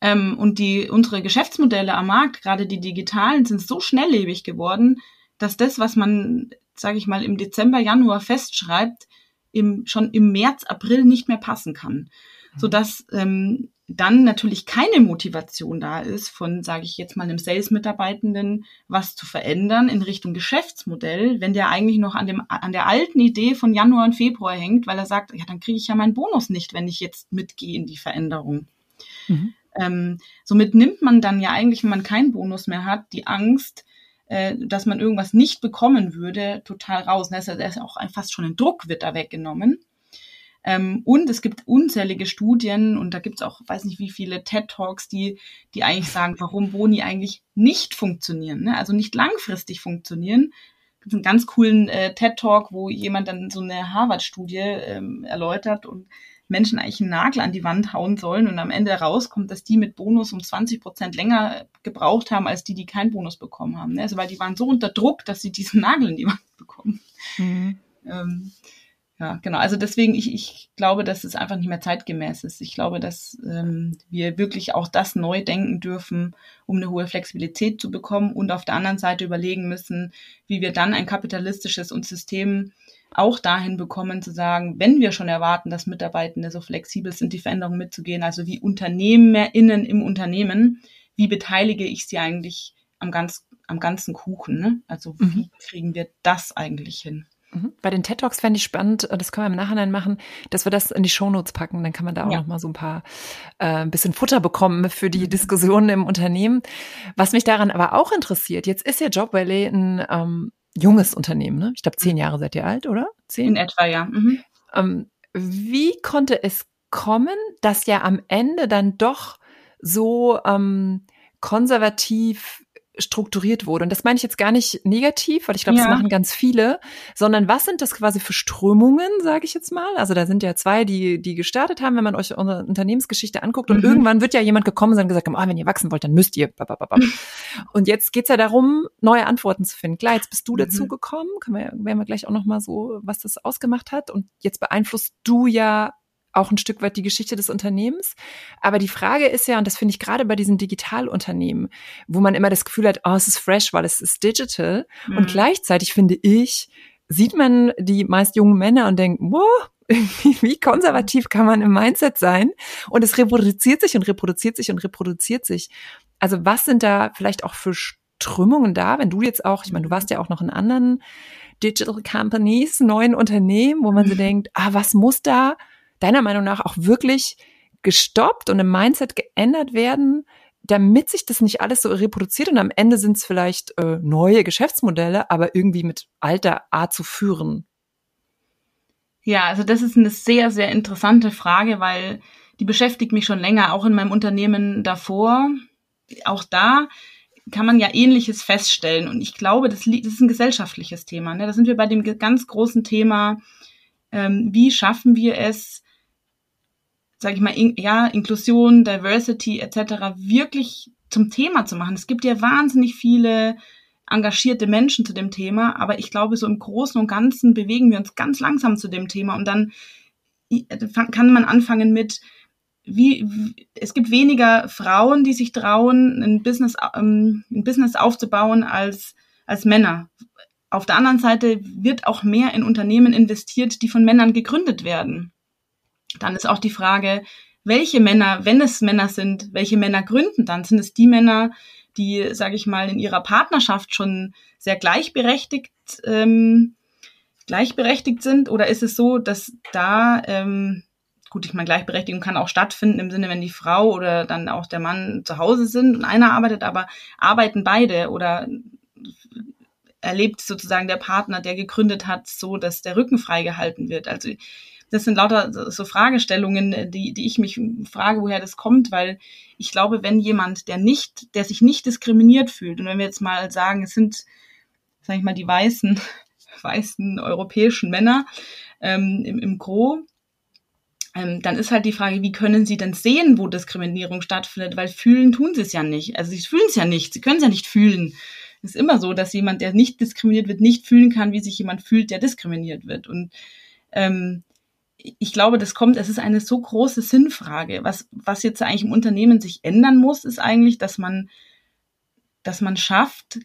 [SPEAKER 3] Ähm, und die, unsere Geschäftsmodelle am Markt, gerade die digitalen, sind so schnelllebig geworden, dass das, was man, sage ich mal, im Dezember, Januar festschreibt, im, schon im März, April nicht mehr passen kann. Mhm. Sodass ähm, dann natürlich keine Motivation da ist von, sage ich jetzt mal, einem Sales-Mitarbeitenden, was zu verändern in Richtung Geschäftsmodell, wenn der eigentlich noch an, dem, an der alten Idee von Januar und Februar hängt, weil er sagt, ja, dann kriege ich ja meinen Bonus nicht, wenn ich jetzt mitgehe in die Veränderung. Mhm. Ähm, somit nimmt man dann ja eigentlich, wenn man keinen Bonus mehr hat, die Angst, äh, dass man irgendwas nicht bekommen würde, total raus. Da ist, ist auch fast schon ein Druck wird da weggenommen. Ähm, und es gibt unzählige Studien und da gibt es auch, weiß nicht wie viele TED-Talks, die, die eigentlich sagen, warum Boni eigentlich nicht funktionieren, ne? also nicht langfristig funktionieren. Es gibt einen ganz coolen äh, TED-Talk, wo jemand dann so eine Harvard-Studie ähm, erläutert und Menschen eigentlich einen Nagel an die Wand hauen sollen und am Ende rauskommt, dass die mit Bonus um 20 Prozent länger gebraucht haben, als die, die keinen Bonus bekommen haben. Ne? Also weil die waren so unter Druck, dass sie diesen (laughs) Nagel in die Wand bekommen. Mhm. Ähm, ja, genau. Also deswegen, ich, ich glaube, dass es einfach nicht mehr zeitgemäß ist. Ich glaube, dass ähm, wir wirklich auch das neu denken dürfen, um eine hohe Flexibilität zu bekommen und auf der anderen Seite überlegen müssen, wie wir dann ein kapitalistisches und System auch dahin bekommen zu sagen, wenn wir schon erwarten, dass Mitarbeitende so flexibel sind, die Veränderungen mitzugehen, also wie UnternehmerInnen im Unternehmen, wie beteilige ich sie eigentlich am, ganz, am ganzen Kuchen? Ne? Also wie mhm. kriegen wir das eigentlich hin?
[SPEAKER 2] Mhm. Bei den TED Talks fände ich spannend, äh, das können wir im Nachhinein machen, dass wir das in die Shownotes packen. Dann kann man da auch ja. noch mal so ein paar äh, ein bisschen Futter bekommen für die Diskussionen im Unternehmen. Was mich daran aber auch interessiert, jetzt ist ja Job Valley ein ähm, junges Unternehmen, ne? Ich glaube, zehn Jahre seid ihr alt, oder?
[SPEAKER 3] Zehn? In etwa, ja. Mhm.
[SPEAKER 2] Ähm, wie konnte es kommen, dass ja am Ende dann doch so ähm, konservativ strukturiert wurde. Und das meine ich jetzt gar nicht negativ, weil ich glaube, ja. das machen ganz viele, sondern was sind das quasi für Strömungen, sage ich jetzt mal? Also da sind ja zwei, die die gestartet haben, wenn man euch unsere Unternehmensgeschichte anguckt. Und mhm. irgendwann wird ja jemand gekommen sein und gesagt haben, ah, wenn ihr wachsen wollt, dann müsst ihr. Und jetzt geht's ja darum, neue Antworten zu finden. Klar, jetzt bist du mhm. dazu gekommen, können wir, werden wir gleich auch noch mal so, was das ausgemacht hat. Und jetzt beeinflusst du ja auch ein Stück weit die Geschichte des Unternehmens. Aber die Frage ist ja, und das finde ich gerade bei diesen Digitalunternehmen, wo man immer das Gefühl hat, oh, es ist fresh, weil es ist digital. Mhm. Und gleichzeitig finde ich, sieht man die meist jungen Männer und denkt, wow, (laughs) wie konservativ kann man im Mindset sein? Und es reproduziert sich und reproduziert sich und reproduziert sich. Also was sind da vielleicht auch für Strömungen da, wenn du jetzt auch, ich meine, du warst ja auch noch in anderen Digital Companies, neuen Unternehmen, wo man so denkt, ah, was muss da deiner Meinung nach auch wirklich gestoppt und im Mindset geändert werden, damit sich das nicht alles so reproduziert und am Ende sind es vielleicht äh, neue Geschäftsmodelle, aber irgendwie mit alter Art zu führen?
[SPEAKER 3] Ja, also das ist eine sehr, sehr interessante Frage, weil die beschäftigt mich schon länger, auch in meinem Unternehmen davor. Auch da kann man ja Ähnliches feststellen. Und ich glaube, das, das ist ein gesellschaftliches Thema. Ne? Da sind wir bei dem ganz großen Thema, ähm, wie schaffen wir es, sage ich mal, in, ja, Inklusion, Diversity etc. wirklich zum Thema zu machen. Es gibt ja wahnsinnig viele engagierte Menschen zu dem Thema, aber ich glaube, so im Großen und Ganzen bewegen wir uns ganz langsam zu dem Thema und dann kann man anfangen mit, wie, es gibt weniger Frauen, die sich trauen, ein Business, ähm, ein Business aufzubauen als, als Männer. Auf der anderen Seite wird auch mehr in Unternehmen investiert, die von Männern gegründet werden. Dann ist auch die Frage, welche Männer, wenn es Männer sind, welche Männer gründen dann? Sind es die Männer, die, sage ich mal, in ihrer Partnerschaft schon sehr gleichberechtigt ähm, gleichberechtigt sind? Oder ist es so, dass da, ähm, gut, ich meine, Gleichberechtigung kann auch stattfinden im Sinne, wenn die Frau oder dann auch der Mann zu Hause sind und einer arbeitet, aber arbeiten beide oder erlebt sozusagen der Partner, der gegründet hat, so, dass der Rücken freigehalten wird. Also das sind lauter so Fragestellungen, die, die ich mich frage, woher das kommt, weil ich glaube, wenn jemand, der nicht, der sich nicht diskriminiert fühlt, und wenn wir jetzt mal sagen, es sind, sag ich mal, die weißen, (laughs) weißen europäischen Männer ähm, im, im Gro, ähm, dann ist halt die Frage, wie können sie denn sehen, wo Diskriminierung stattfindet? Weil fühlen tun sie es ja nicht. Also sie fühlen es ja nicht, sie können es ja nicht fühlen. Es ist immer so, dass jemand, der nicht diskriminiert wird, nicht fühlen kann, wie sich jemand fühlt, der diskriminiert wird. Und ähm, ich glaube, das kommt, es ist eine so große Sinnfrage. Was, was jetzt eigentlich im Unternehmen sich ändern muss, ist eigentlich, dass man, dass man schafft,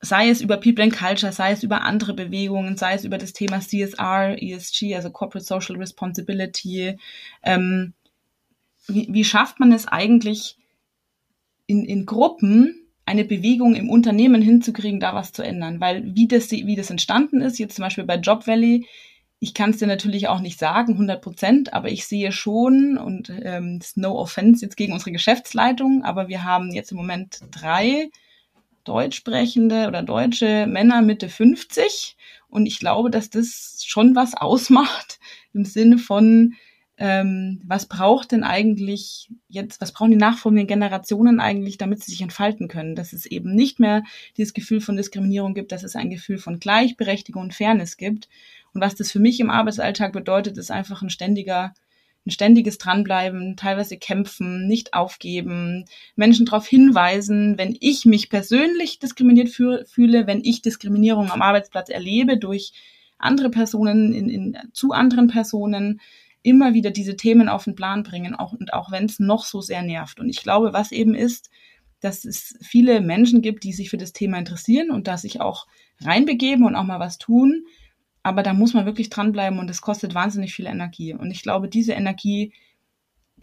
[SPEAKER 3] sei es über People and Culture, sei es über andere Bewegungen, sei es über das Thema CSR, ESG, also Corporate Social Responsibility. Ähm, wie, wie schafft man es eigentlich in, in Gruppen, eine Bewegung im Unternehmen hinzukriegen, da was zu ändern? Weil wie das, wie das entstanden ist, jetzt zum Beispiel bei Job Valley, ich kann es dir natürlich auch nicht sagen, 100 Prozent, aber ich sehe schon, und ähm, no offense jetzt gegen unsere Geschäftsleitung, aber wir haben jetzt im Moment drei deutsch sprechende oder deutsche Männer Mitte 50 und ich glaube, dass das schon was ausmacht im Sinne von, ähm, was braucht denn eigentlich jetzt, was brauchen die nachfolgenden Generationen eigentlich, damit sie sich entfalten können, dass es eben nicht mehr dieses Gefühl von Diskriminierung gibt, dass es ein Gefühl von Gleichberechtigung und Fairness gibt. Und was das für mich im Arbeitsalltag bedeutet, ist einfach ein ständiger, ein ständiges Dranbleiben, teilweise kämpfen, nicht aufgeben, Menschen darauf hinweisen, wenn ich mich persönlich diskriminiert fühle, wenn ich Diskriminierung am Arbeitsplatz erlebe durch andere Personen in, in, zu anderen Personen immer wieder diese Themen auf den Plan bringen, auch, und auch wenn es noch so sehr nervt. Und ich glaube, was eben ist, dass es viele Menschen gibt, die sich für das Thema interessieren und da sich auch reinbegeben und auch mal was tun. Aber da muss man wirklich dranbleiben und es kostet wahnsinnig viel Energie. Und ich glaube, diese Energie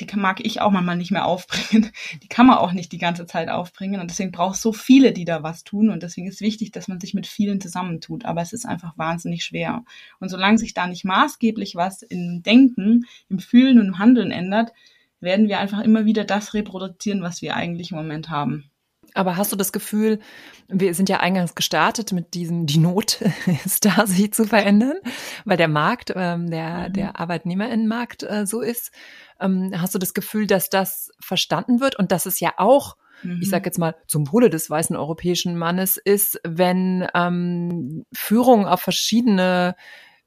[SPEAKER 3] die mag ich auch manchmal nicht mehr aufbringen. (laughs) Die kann man auch nicht die ganze Zeit aufbringen. Und deswegen braucht es so viele, die da was tun. Und deswegen ist wichtig, dass man sich mit vielen zusammentut. Aber es ist einfach wahnsinnig schwer. Und solange sich da nicht maßgeblich was im Denken, im Fühlen und im Handeln ändert, werden wir einfach immer wieder das reproduzieren, was wir eigentlich im Moment haben.
[SPEAKER 2] Aber hast du das Gefühl, wir sind ja eingangs gestartet mit diesem, die Not (laughs) ist da, sich zu verändern, weil der Markt, ähm, der, mhm. der Arbeitnehmerinnenmarkt äh, so ist. Ähm, hast du das Gefühl, dass das verstanden wird und dass es ja auch ich mhm. sage jetzt mal, zum Wohle des weißen europäischen Mannes ist, wenn ähm, Führung auf verschiedene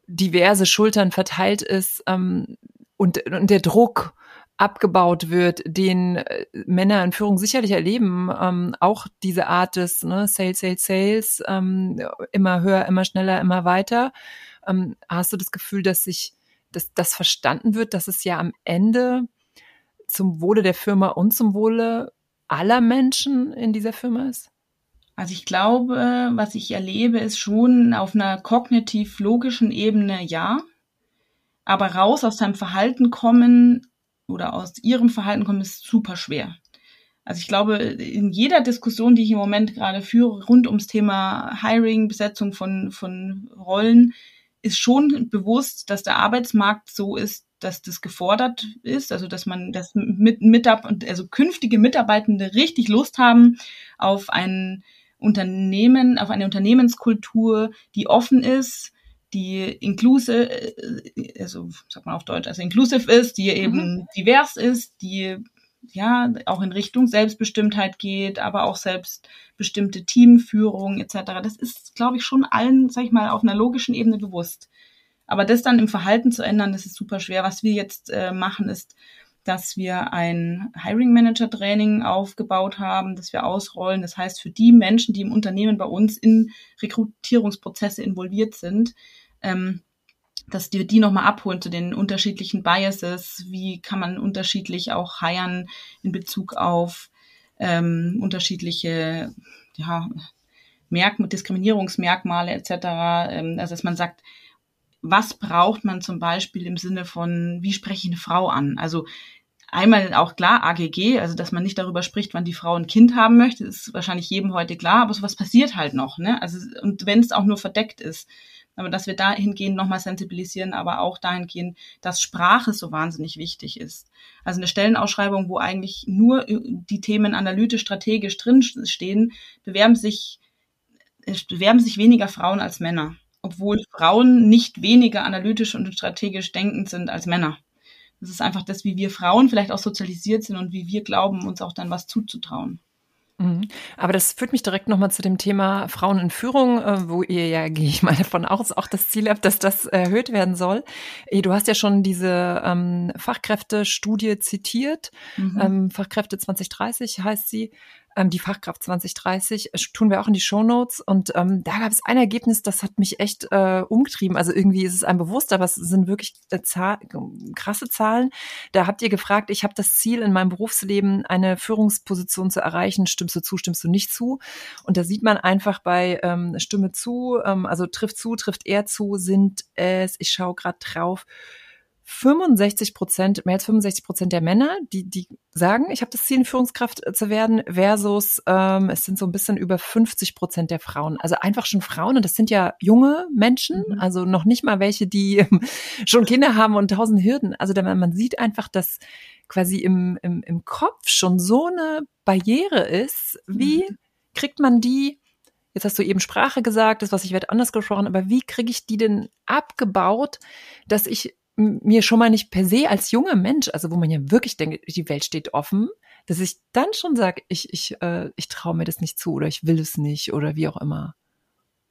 [SPEAKER 2] diverse Schultern verteilt ist ähm, und, und der Druck abgebaut wird, den äh, Männer in Führung sicherlich erleben, ähm, auch diese Art des ne, Sales, Sales, Sales, ähm, immer höher, immer schneller, immer weiter. Ähm, hast du das Gefühl, dass sich dass das verstanden wird, dass es ja am Ende zum Wohle der Firma und zum Wohle aller Menschen in dieser Firma ist?
[SPEAKER 3] Also ich glaube, was ich erlebe, ist schon auf einer kognitiv-logischen Ebene ja. Aber raus aus seinem Verhalten kommen oder aus ihrem Verhalten kommen, ist super schwer. Also ich glaube, in jeder Diskussion, die ich im Moment gerade führe, rund ums Thema Hiring, Besetzung von, von Rollen, ist schon bewusst, dass der Arbeitsmarkt so ist, dass das gefordert ist, also dass man, dass mit, Mitab also künftige Mitarbeitende richtig Lust haben auf ein Unternehmen, auf eine Unternehmenskultur, die offen ist, die inclusive, äh, also sagt man auf Deutsch, also inclusive ist, die eben mhm. divers ist, die ja auch in Richtung Selbstbestimmtheit geht, aber auch selbstbestimmte Teamführung etc. Das ist, glaube ich, schon allen, sag ich mal, auf einer logischen Ebene bewusst. Aber das dann im Verhalten zu ändern, das ist super schwer. Was wir jetzt äh, machen, ist, dass wir ein Hiring Manager Training aufgebaut haben, das wir ausrollen. Das heißt, für die Menschen, die im Unternehmen bei uns in Rekrutierungsprozesse involviert sind, ähm, dass wir die nochmal abholen zu den unterschiedlichen Biases, wie kann man unterschiedlich auch heiern in Bezug auf ähm, unterschiedliche ja, Merk Diskriminierungsmerkmale etc. Ähm, also dass man sagt, was braucht man zum Beispiel im Sinne von, wie spreche ich eine Frau an? Also einmal auch klar AGG, also dass man nicht darüber spricht, wann die Frau ein Kind haben möchte, ist wahrscheinlich jedem heute klar, aber sowas passiert halt noch, ne? Also und wenn es auch nur verdeckt ist, aber dass wir dahingehend nochmal sensibilisieren, aber auch dahingehend, dass Sprache so wahnsinnig wichtig ist. Also eine Stellenausschreibung, wo eigentlich nur die Themen analytisch, strategisch drinstehen, bewerben sich, bewerben sich weniger Frauen als Männer, obwohl Frauen nicht weniger analytisch und strategisch denkend sind als Männer. Das ist einfach das, wie wir Frauen vielleicht auch sozialisiert sind und wie wir glauben, uns auch dann was zuzutrauen.
[SPEAKER 2] Mhm. Aber das führt mich direkt nochmal zu dem Thema Frauen in Führung, äh, wo ihr ja, (laughs) gehe ich mal davon aus, auch das Ziel habt, dass das erhöht werden soll. Eh, du hast ja schon diese ähm, Fachkräftestudie zitiert. Mhm. Ähm, Fachkräfte 2030 heißt sie ähm, die Fachkraft 2030, äh, tun wir auch in die Show Notes. Und ähm, da gab es ein Ergebnis, das hat mich echt äh, umgetrieben. Also irgendwie ist es einem bewusst, aber es sind wirklich äh, Zahl, krasse Zahlen. Da habt ihr gefragt, ich habe das Ziel in meinem Berufsleben, eine Führungsposition zu erreichen. Stimmst du zu, stimmst du nicht zu? Und da sieht man einfach bei ähm, Stimme zu, ähm, also trifft zu, trifft er zu, sind es, ich schaue gerade drauf, 65 Prozent, mehr als 65 Prozent der Männer, die, die sagen, ich habe das Ziel, Führungskraft äh, zu werden, versus ähm, es sind so ein bisschen über 50 Prozent der Frauen. Also einfach schon Frauen und das sind ja junge Menschen, mhm. also noch nicht mal welche, die (laughs) schon Kinder haben und tausend Hürden. Also man sieht einfach, dass quasi im, im, im Kopf schon so eine Barriere ist. Wie mhm. kriegt man die Jetzt hast du eben Sprache gesagt, das, was ich werde anders gesprochen, aber wie kriege ich die denn abgebaut, dass ich mir schon mal nicht per se als junger Mensch, also wo man ja wirklich denkt, die Welt steht offen, dass ich dann schon sage, ich, ich, äh, ich traue mir das nicht zu oder ich will es nicht oder wie auch immer.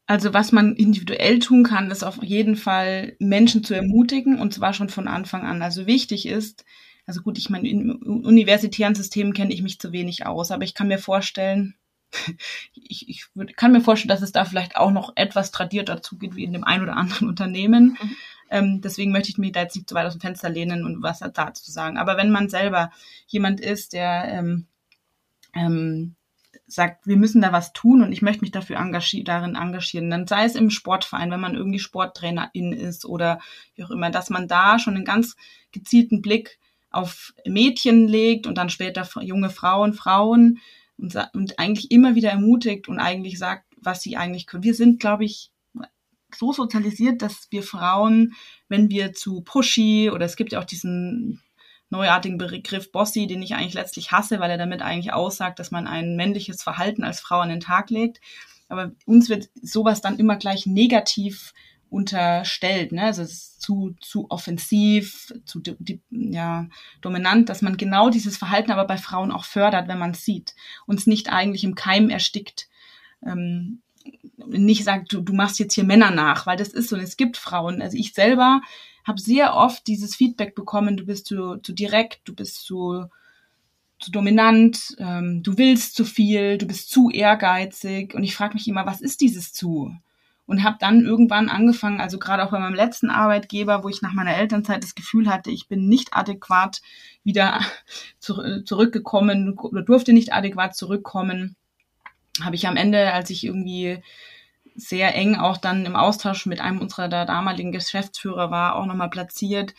[SPEAKER 3] Also was man individuell tun kann, ist auf jeden Fall Menschen zu ermutigen und zwar schon von Anfang an. Also wichtig ist, also gut, ich meine, in universitären Systemen kenne ich mich zu wenig aus, aber ich kann mir vorstellen, (laughs) ich, ich kann mir vorstellen, dass es da vielleicht auch noch etwas tradiert dazu geht, wie in dem einen oder anderen Unternehmen. Mhm. Ähm, deswegen möchte ich mich da jetzt nicht zu weit aus dem Fenster lehnen und was dazu sagen. Aber wenn man selber jemand ist, der ähm, ähm, sagt, wir müssen da was tun und ich möchte mich dafür engagier darin engagieren, dann sei es im Sportverein, wenn man irgendwie Sporttrainerin ist oder wie auch immer, dass man da schon einen ganz gezielten Blick auf Mädchen legt und dann später junge Frauen, Frauen und, und eigentlich immer wieder ermutigt und eigentlich sagt, was sie eigentlich können. Wir sind, glaube ich, so sozialisiert, dass wir Frauen, wenn wir zu pushy oder es gibt ja auch diesen neuartigen Begriff Bossy, den ich eigentlich letztlich hasse, weil er damit eigentlich aussagt, dass man ein männliches Verhalten als Frau an den Tag legt. Aber uns wird sowas dann immer gleich negativ unterstellt, ne? Also es ist zu, zu offensiv, zu ja, dominant, dass man genau dieses Verhalten aber bei Frauen auch fördert, wenn man es sieht. und es nicht eigentlich im Keim erstickt. Ähm, nicht sagt, du, du machst jetzt hier Männer nach, weil das ist so. Und es gibt Frauen. Also ich selber habe sehr oft dieses Feedback bekommen, du bist zu, zu direkt, du bist zu, zu dominant, ähm, du willst zu viel, du bist zu ehrgeizig. Und ich frage mich immer, was ist dieses zu? Und habe dann irgendwann angefangen, also gerade auch bei meinem letzten Arbeitgeber, wo ich nach meiner Elternzeit das Gefühl hatte, ich bin nicht adäquat wieder (laughs) zu, zurückgekommen oder durfte nicht adäquat zurückkommen, habe ich am Ende, als ich irgendwie sehr eng auch dann im Austausch mit einem unserer damaligen Geschäftsführer war, auch nochmal platziert.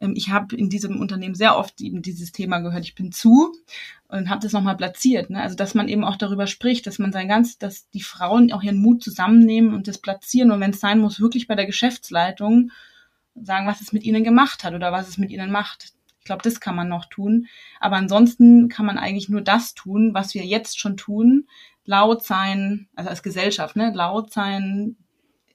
[SPEAKER 3] Ähm, ich habe in diesem Unternehmen sehr oft eben dieses Thema gehört, ich bin zu und habe das nochmal platziert. Ne? Also dass man eben auch darüber spricht, dass man sein ganz, dass die Frauen auch ihren Mut zusammennehmen und das platzieren und wenn es sein muss, wirklich bei der Geschäftsleitung sagen, was es mit ihnen gemacht hat oder was es mit ihnen macht. Ich glaube, das kann man noch tun. Aber ansonsten kann man eigentlich nur das tun, was wir jetzt schon tun, laut sein, also als Gesellschaft, ne, laut sein,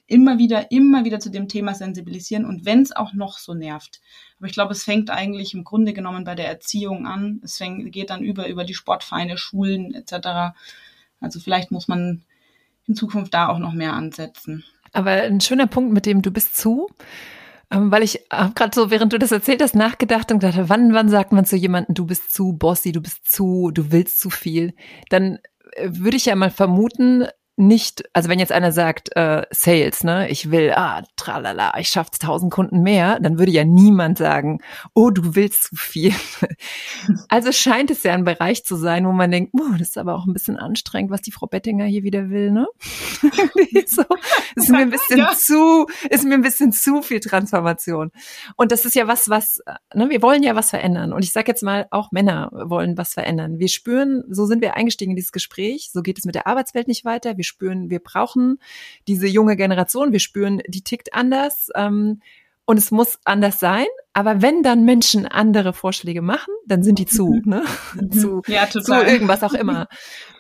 [SPEAKER 3] immer wieder, immer wieder zu dem Thema sensibilisieren und wenn es auch noch so nervt. Aber ich glaube, es fängt eigentlich im Grunde genommen bei der Erziehung an. Es fängt, geht dann über, über die Sportvereine, Schulen etc. Also vielleicht muss man in Zukunft da auch noch mehr ansetzen.
[SPEAKER 2] Aber ein schöner Punkt mit dem du bist zu, ähm, weil ich habe gerade so, während du das erzählt hast, nachgedacht und gedacht, wann, wann sagt man zu jemandem, du bist zu bossy, du bist zu, du willst zu viel, dann würde ich ja mal vermuten, nicht, also wenn jetzt einer sagt, äh, Sales, ne, ich will, ah, tralala, ich schaff's tausend Kunden mehr, dann würde ja niemand sagen, oh, du willst zu viel. (laughs) also scheint es ja ein Bereich zu sein, wo man denkt, oh, das ist aber auch ein bisschen anstrengend, was die Frau Bettinger hier wieder will, ne? (laughs) so, ist mir ein bisschen ja. zu, ist mir ein bisschen zu viel Transformation. Und das ist ja was, was, ne, wir wollen ja was verändern. Und ich sage jetzt mal, auch Männer wollen was verändern. Wir spüren, so sind wir eingestiegen in dieses Gespräch, so geht es mit der Arbeitswelt nicht weiter. Wir wir spüren, wir brauchen diese junge Generation, wir spüren, die tickt anders. Ähm, und es muss anders sein. Aber wenn dann Menschen andere Vorschläge machen, dann sind die zu, ne? zu, ja, zu irgendwas auch immer.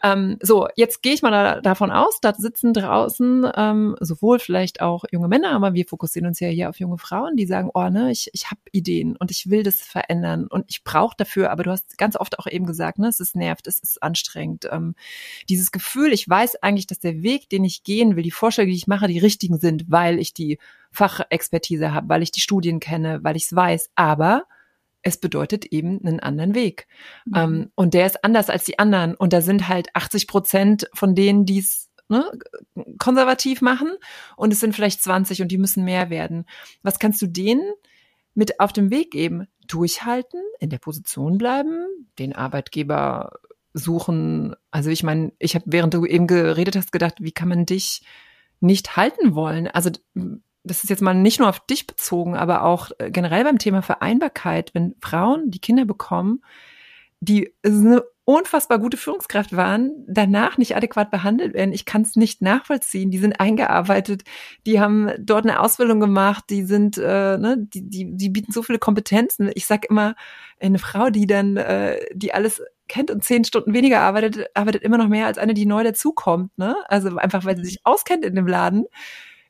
[SPEAKER 2] ähm, so, jetzt gehe ich mal da, davon aus, da sitzen draußen ähm, sowohl vielleicht auch junge Männer, aber wir fokussieren uns ja hier auf junge Frauen, die sagen, oh, ne, ich, ich habe Ideen und ich will das verändern und ich brauche dafür, aber du hast ganz oft auch eben gesagt, ne, es ist nervt, es ist anstrengend. Ähm, dieses Gefühl, ich weiß eigentlich, dass der Weg, den ich gehen will, die Vorschläge, die ich mache, die richtigen sind, weil ich die Fachexpertise habe, weil ich die Studien kenne, weil ich es weiß. Aber es bedeutet eben einen anderen Weg. Mhm. Ähm, und der ist anders als die anderen. Und da sind halt 80 Prozent von denen, die es ne, konservativ machen. Und es sind vielleicht 20 und die müssen mehr werden. Was kannst du denen mit auf dem Weg geben? Durchhalten, in der Position bleiben, den Arbeitgeber suchen. Also ich meine, ich habe, während du eben geredet hast, gedacht, wie kann man dich nicht halten wollen? Also das ist jetzt mal nicht nur auf dich bezogen, aber auch äh, generell beim Thema Vereinbarkeit, wenn Frauen, die Kinder bekommen, die eine unfassbar gute Führungskraft waren, danach nicht adäquat behandelt werden. Ich kann es nicht nachvollziehen. Die sind eingearbeitet, die haben dort eine Ausbildung gemacht, die sind, äh, ne, die, die, die bieten so viele Kompetenzen. Ich sag immer, eine Frau, die dann, äh, die alles kennt und zehn Stunden weniger arbeitet, arbeitet immer noch mehr als eine, die neu dazukommt. Ne? Also einfach, weil sie sich auskennt in dem Laden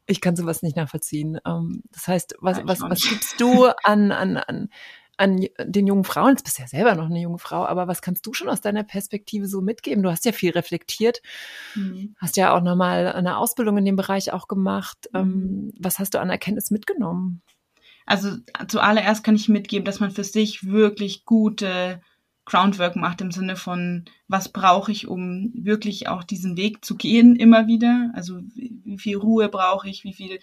[SPEAKER 2] ich kann sowas nicht nachvollziehen. Ähm, das heißt, was, was, was gibst du an, an, an, an den jungen Frauen? Jetzt bist du ja selber noch eine junge Frau, aber was kannst du schon aus deiner Perspektive so mitgeben? Du hast ja viel reflektiert, mhm. hast ja auch nochmal eine Ausbildung in dem Bereich auch gemacht. Ähm, mhm. Was hast du an Erkenntnis mitgenommen?
[SPEAKER 3] Also zuallererst kann ich mitgeben, dass man für sich wirklich gute Groundwork macht im Sinne von, was brauche ich, um wirklich auch diesen Weg zu gehen immer wieder? Also wie viel Ruhe brauche ich, wie viel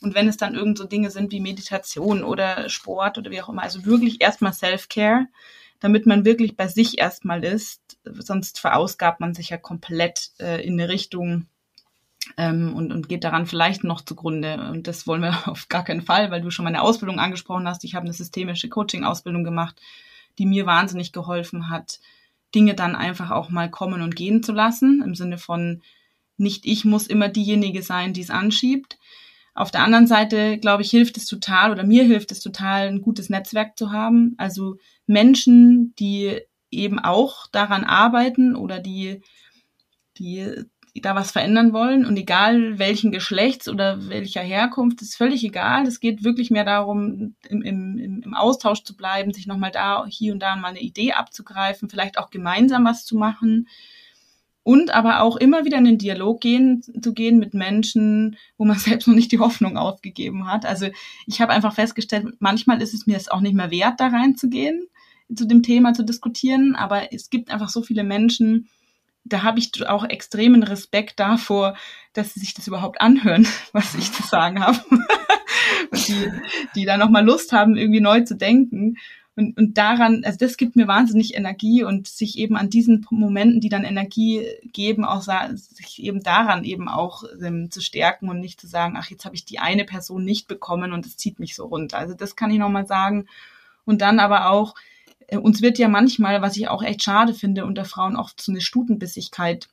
[SPEAKER 3] und wenn es dann irgend so Dinge sind wie Meditation oder Sport oder wie auch immer, also wirklich erstmal Self-Care, damit man wirklich bei sich erstmal ist, sonst verausgabt man sich ja komplett äh, in eine Richtung ähm, und, und geht daran vielleicht noch zugrunde. Und das wollen wir (laughs) auf gar keinen Fall, weil du schon meine Ausbildung angesprochen hast. Ich habe eine systemische Coaching-Ausbildung gemacht, die mir wahnsinnig geholfen hat, Dinge dann einfach auch mal kommen und gehen zu lassen, im Sinne von nicht ich muss immer diejenige sein, die es anschiebt, auf der anderen Seite, glaube ich, hilft es total oder mir hilft es total, ein gutes Netzwerk zu haben. Also Menschen, die eben auch daran arbeiten oder die, die da was verändern wollen und egal welchen Geschlechts oder welcher Herkunft, ist völlig egal. Es geht wirklich mehr darum, im, im, im Austausch zu bleiben, sich nochmal da hier und da mal eine Idee abzugreifen, vielleicht auch gemeinsam was zu machen und aber auch immer wieder in den Dialog gehen, zu gehen mit Menschen, wo man (laughs) selbst noch nicht die Hoffnung aufgegeben hat. Also ich habe einfach festgestellt, manchmal ist es mir es auch nicht mehr wert, da reinzugehen, zu dem Thema zu diskutieren, aber es gibt einfach so viele Menschen, da habe ich auch extremen Respekt davor, dass sie sich das überhaupt anhören, (laughs) was ich zu sagen habe. (laughs) die, die da nochmal Lust haben, irgendwie neu zu denken. Und, und daran, also das gibt mir wahnsinnig Energie und sich eben an diesen Momenten, die dann Energie geben, auch sich eben daran eben auch ähm, zu stärken und nicht zu sagen, ach, jetzt habe ich die eine Person nicht bekommen und es zieht mich so runter. Also das kann ich nochmal sagen. Und dann aber auch, uns wird ja manchmal, was ich auch echt schade finde, unter Frauen oft so eine Stutenbissigkeit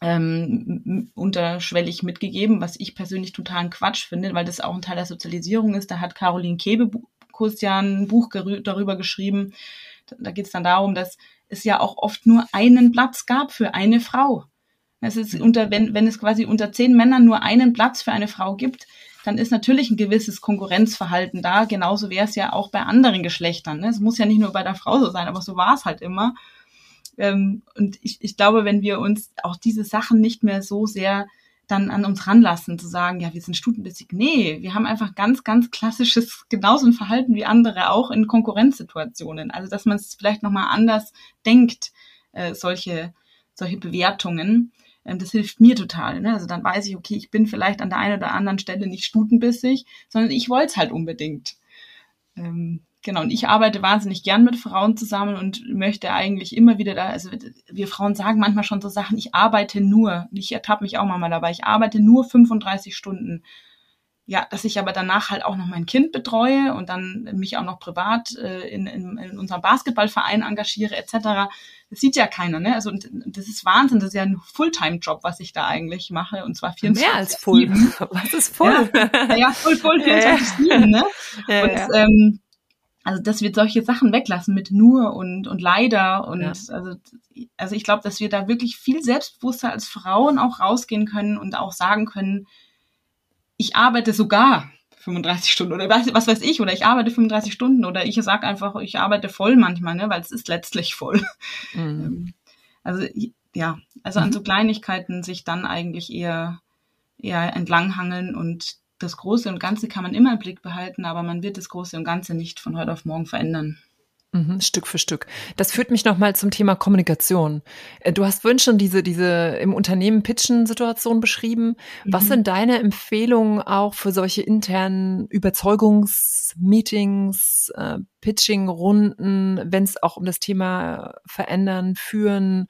[SPEAKER 3] ähm, unterschwellig mitgegeben, was ich persönlich totalen Quatsch finde, weil das auch ein Teil der Sozialisierung ist. Da hat Caroline Kebe ja ein Buch darüber geschrieben. Da geht es dann darum, dass es ja auch oft nur einen Platz gab für eine Frau. Es ist unter, wenn, wenn es quasi unter zehn Männern nur einen Platz für eine Frau gibt, dann ist natürlich ein gewisses Konkurrenzverhalten da. Genauso wäre es ja auch bei anderen Geschlechtern. Ne? Es muss ja nicht nur bei der Frau so sein, aber so war es halt immer. Ähm, und ich, ich glaube, wenn wir uns auch diese Sachen nicht mehr so sehr dann an uns ranlassen, zu sagen, ja, wir sind stutenbissig. Nee, wir haben einfach ganz, ganz klassisches, genauso ein Verhalten wie andere auch in Konkurrenzsituationen. Also, dass man es vielleicht nochmal anders denkt, äh, solche, solche Bewertungen. Ähm, das hilft mir total. Ne? Also dann weiß ich, okay, ich bin vielleicht an der einen oder anderen Stelle nicht stutenbissig, sondern ich wollte es halt unbedingt. Ähm, Genau, und ich arbeite wahnsinnig gern mit Frauen zusammen und möchte eigentlich immer wieder da, also wir Frauen sagen manchmal schon so Sachen, ich arbeite nur, ich ertappe mich auch mal dabei, ich arbeite nur 35 Stunden. Ja, dass ich aber danach halt auch noch mein Kind betreue und dann mich auch noch privat äh, in, in, in unserem Basketballverein engagiere etc. Das sieht ja keiner, ne? Also das ist Wahnsinn, das ist ja ein Fulltime-Job, was ich da eigentlich mache und zwar 24
[SPEAKER 2] Mehr als Full. (laughs) Was ist Full? (laughs)
[SPEAKER 3] Ja, ja Full, Full, 24 ja, ja. ne? (laughs) Ja, und. Ähm, also dass wir solche Sachen weglassen mit nur und und leider und ja. also also ich glaube, dass wir da wirklich viel selbstbewusster als Frauen auch rausgehen können und auch sagen können, ich arbeite sogar 35 Stunden oder was weiß ich oder ich arbeite 35 Stunden oder ich sage einfach, ich arbeite voll manchmal, ne, weil es ist letztlich voll. Mhm. Ähm, also ja, also an mhm. so Kleinigkeiten sich dann eigentlich eher eher entlanghangeln und das Große und Ganze kann man immer im Blick behalten, aber man wird das Große und Ganze nicht von heute auf morgen verändern.
[SPEAKER 2] Mhm, Stück für Stück. Das führt mich nochmal zum Thema Kommunikation. Äh, du hast vorhin schon diese, diese im Unternehmen Pitchen-Situation beschrieben. Was mhm. sind deine Empfehlungen auch für solche internen Überzeugungsmeetings, äh, Pitching-Runden, wenn es auch um das Thema Verändern, Führen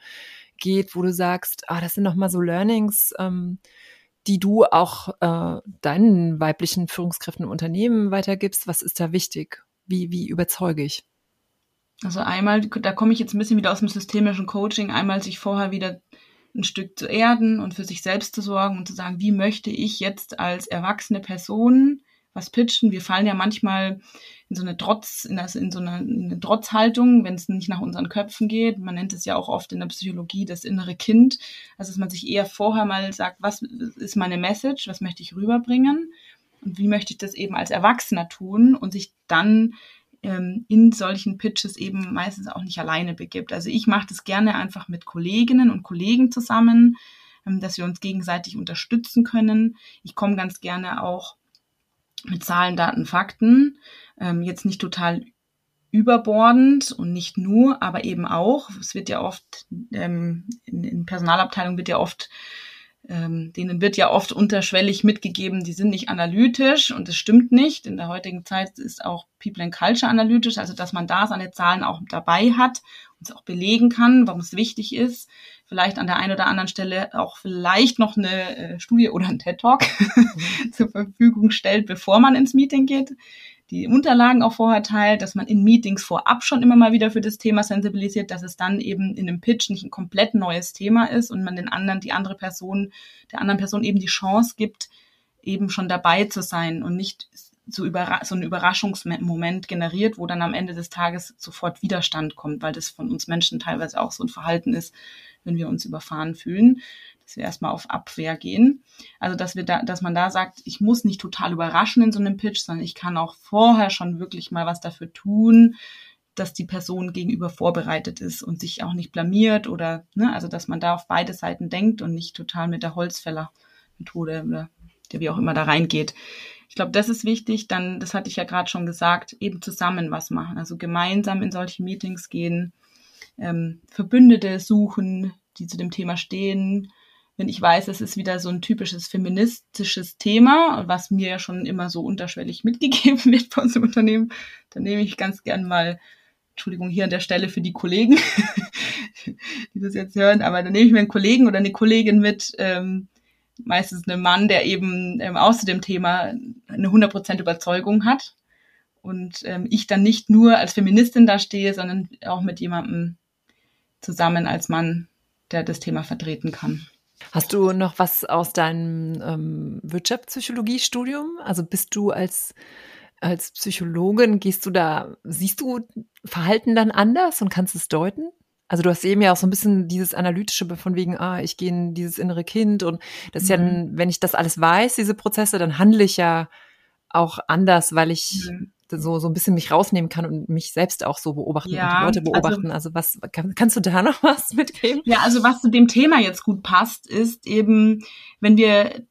[SPEAKER 2] geht, wo du sagst, ah, das sind nochmal so Learnings, ähm, die du auch äh, deinen weiblichen Führungskräften im Unternehmen weitergibst? Was ist da wichtig? Wie, wie überzeuge ich?
[SPEAKER 3] Also einmal, da komme ich jetzt ein bisschen wieder aus dem systemischen Coaching, einmal sich vorher wieder ein Stück zu erden und für sich selbst zu sorgen und zu sagen, wie möchte ich jetzt als erwachsene Person was pitchen. Wir fallen ja manchmal in so eine Trotz, in, das, in so eine, eine Trotzhaltung, wenn es nicht nach unseren Köpfen geht. Man nennt es ja auch oft in der Psychologie das innere Kind. Also dass man sich eher vorher mal sagt, was ist meine Message, was möchte ich rüberbringen und wie möchte ich das eben als Erwachsener tun und sich dann ähm, in solchen Pitches eben meistens auch nicht alleine begibt. Also ich mache das gerne einfach mit Kolleginnen und Kollegen zusammen, ähm, dass wir uns gegenseitig unterstützen können. Ich komme ganz gerne auch mit Zahlen, Daten, Fakten, ähm, jetzt nicht total überbordend und nicht nur, aber eben auch. Es wird ja oft, in, Personalabteilungen wird ja oft ähm, denen wird ja oft unterschwellig mitgegeben, die sind nicht analytisch und das stimmt nicht. In der heutigen Zeit ist auch People and Culture analytisch, also dass man da seine Zahlen auch dabei hat und es auch belegen kann, warum es wichtig ist. Vielleicht an der einen oder anderen Stelle auch vielleicht noch eine äh, Studie oder ein TED Talk (laughs) zur Verfügung stellt, bevor man ins Meeting geht die Unterlagen auch vorher teilt, dass man in Meetings vorab schon immer mal wieder für das Thema sensibilisiert, dass es dann eben in einem Pitch nicht ein komplett neues Thema ist und man den anderen, die andere Person, der anderen Person eben die Chance gibt, eben schon dabei zu sein und nicht so, überra so ein Überraschungsmoment generiert, wo dann am Ende des Tages sofort Widerstand kommt, weil das von uns Menschen teilweise auch so ein Verhalten ist, wenn wir uns überfahren fühlen dass wir erstmal auf Abwehr gehen. Also dass wir da, dass man da sagt, ich muss nicht total überraschen in so einem Pitch, sondern ich kann auch vorher schon wirklich mal was dafür tun, dass die Person gegenüber vorbereitet ist und sich auch nicht blamiert oder, ne, also dass man da auf beide Seiten denkt und nicht total mit der Holzfäller-Methode oder der wie auch immer da reingeht. Ich glaube, das ist wichtig. Dann, das hatte ich ja gerade schon gesagt, eben zusammen was machen. Also gemeinsam in solche Meetings gehen, ähm, Verbündete suchen, die zu dem Thema stehen, wenn ich weiß, es ist wieder so ein typisches feministisches Thema, was mir ja schon immer so unterschwellig (laughs) mitgegeben wird von so einem Unternehmen, dann nehme ich ganz gern mal, Entschuldigung, hier an der Stelle für die Kollegen, (laughs) die das jetzt hören, aber dann nehme ich mir einen Kollegen oder eine Kollegin mit, ähm, meistens einen Mann, der eben ähm, aus dem Thema eine 100% Überzeugung hat und ähm, ich dann nicht nur als Feministin da stehe, sondern auch mit jemandem zusammen als Mann, der das Thema vertreten kann.
[SPEAKER 2] Hast du noch was aus deinem ähm, Wirtschaftspsychologiestudium? Also bist du als als Psychologin, gehst du da, siehst du Verhalten dann anders und kannst es deuten? Also du hast eben ja auch so ein bisschen dieses analytische von wegen, ah, ich gehe in dieses innere Kind und das ist mhm. ja, wenn ich das alles weiß, diese Prozesse, dann handle ich ja auch anders, weil ich mhm so, so ein bisschen mich rausnehmen kann und mich selbst auch so beobachten ja, und die Leute beobachten. Also, also was, kann, kannst du da noch was mitgeben?
[SPEAKER 3] Ja, also was zu dem Thema jetzt gut passt, ist eben, wenn wir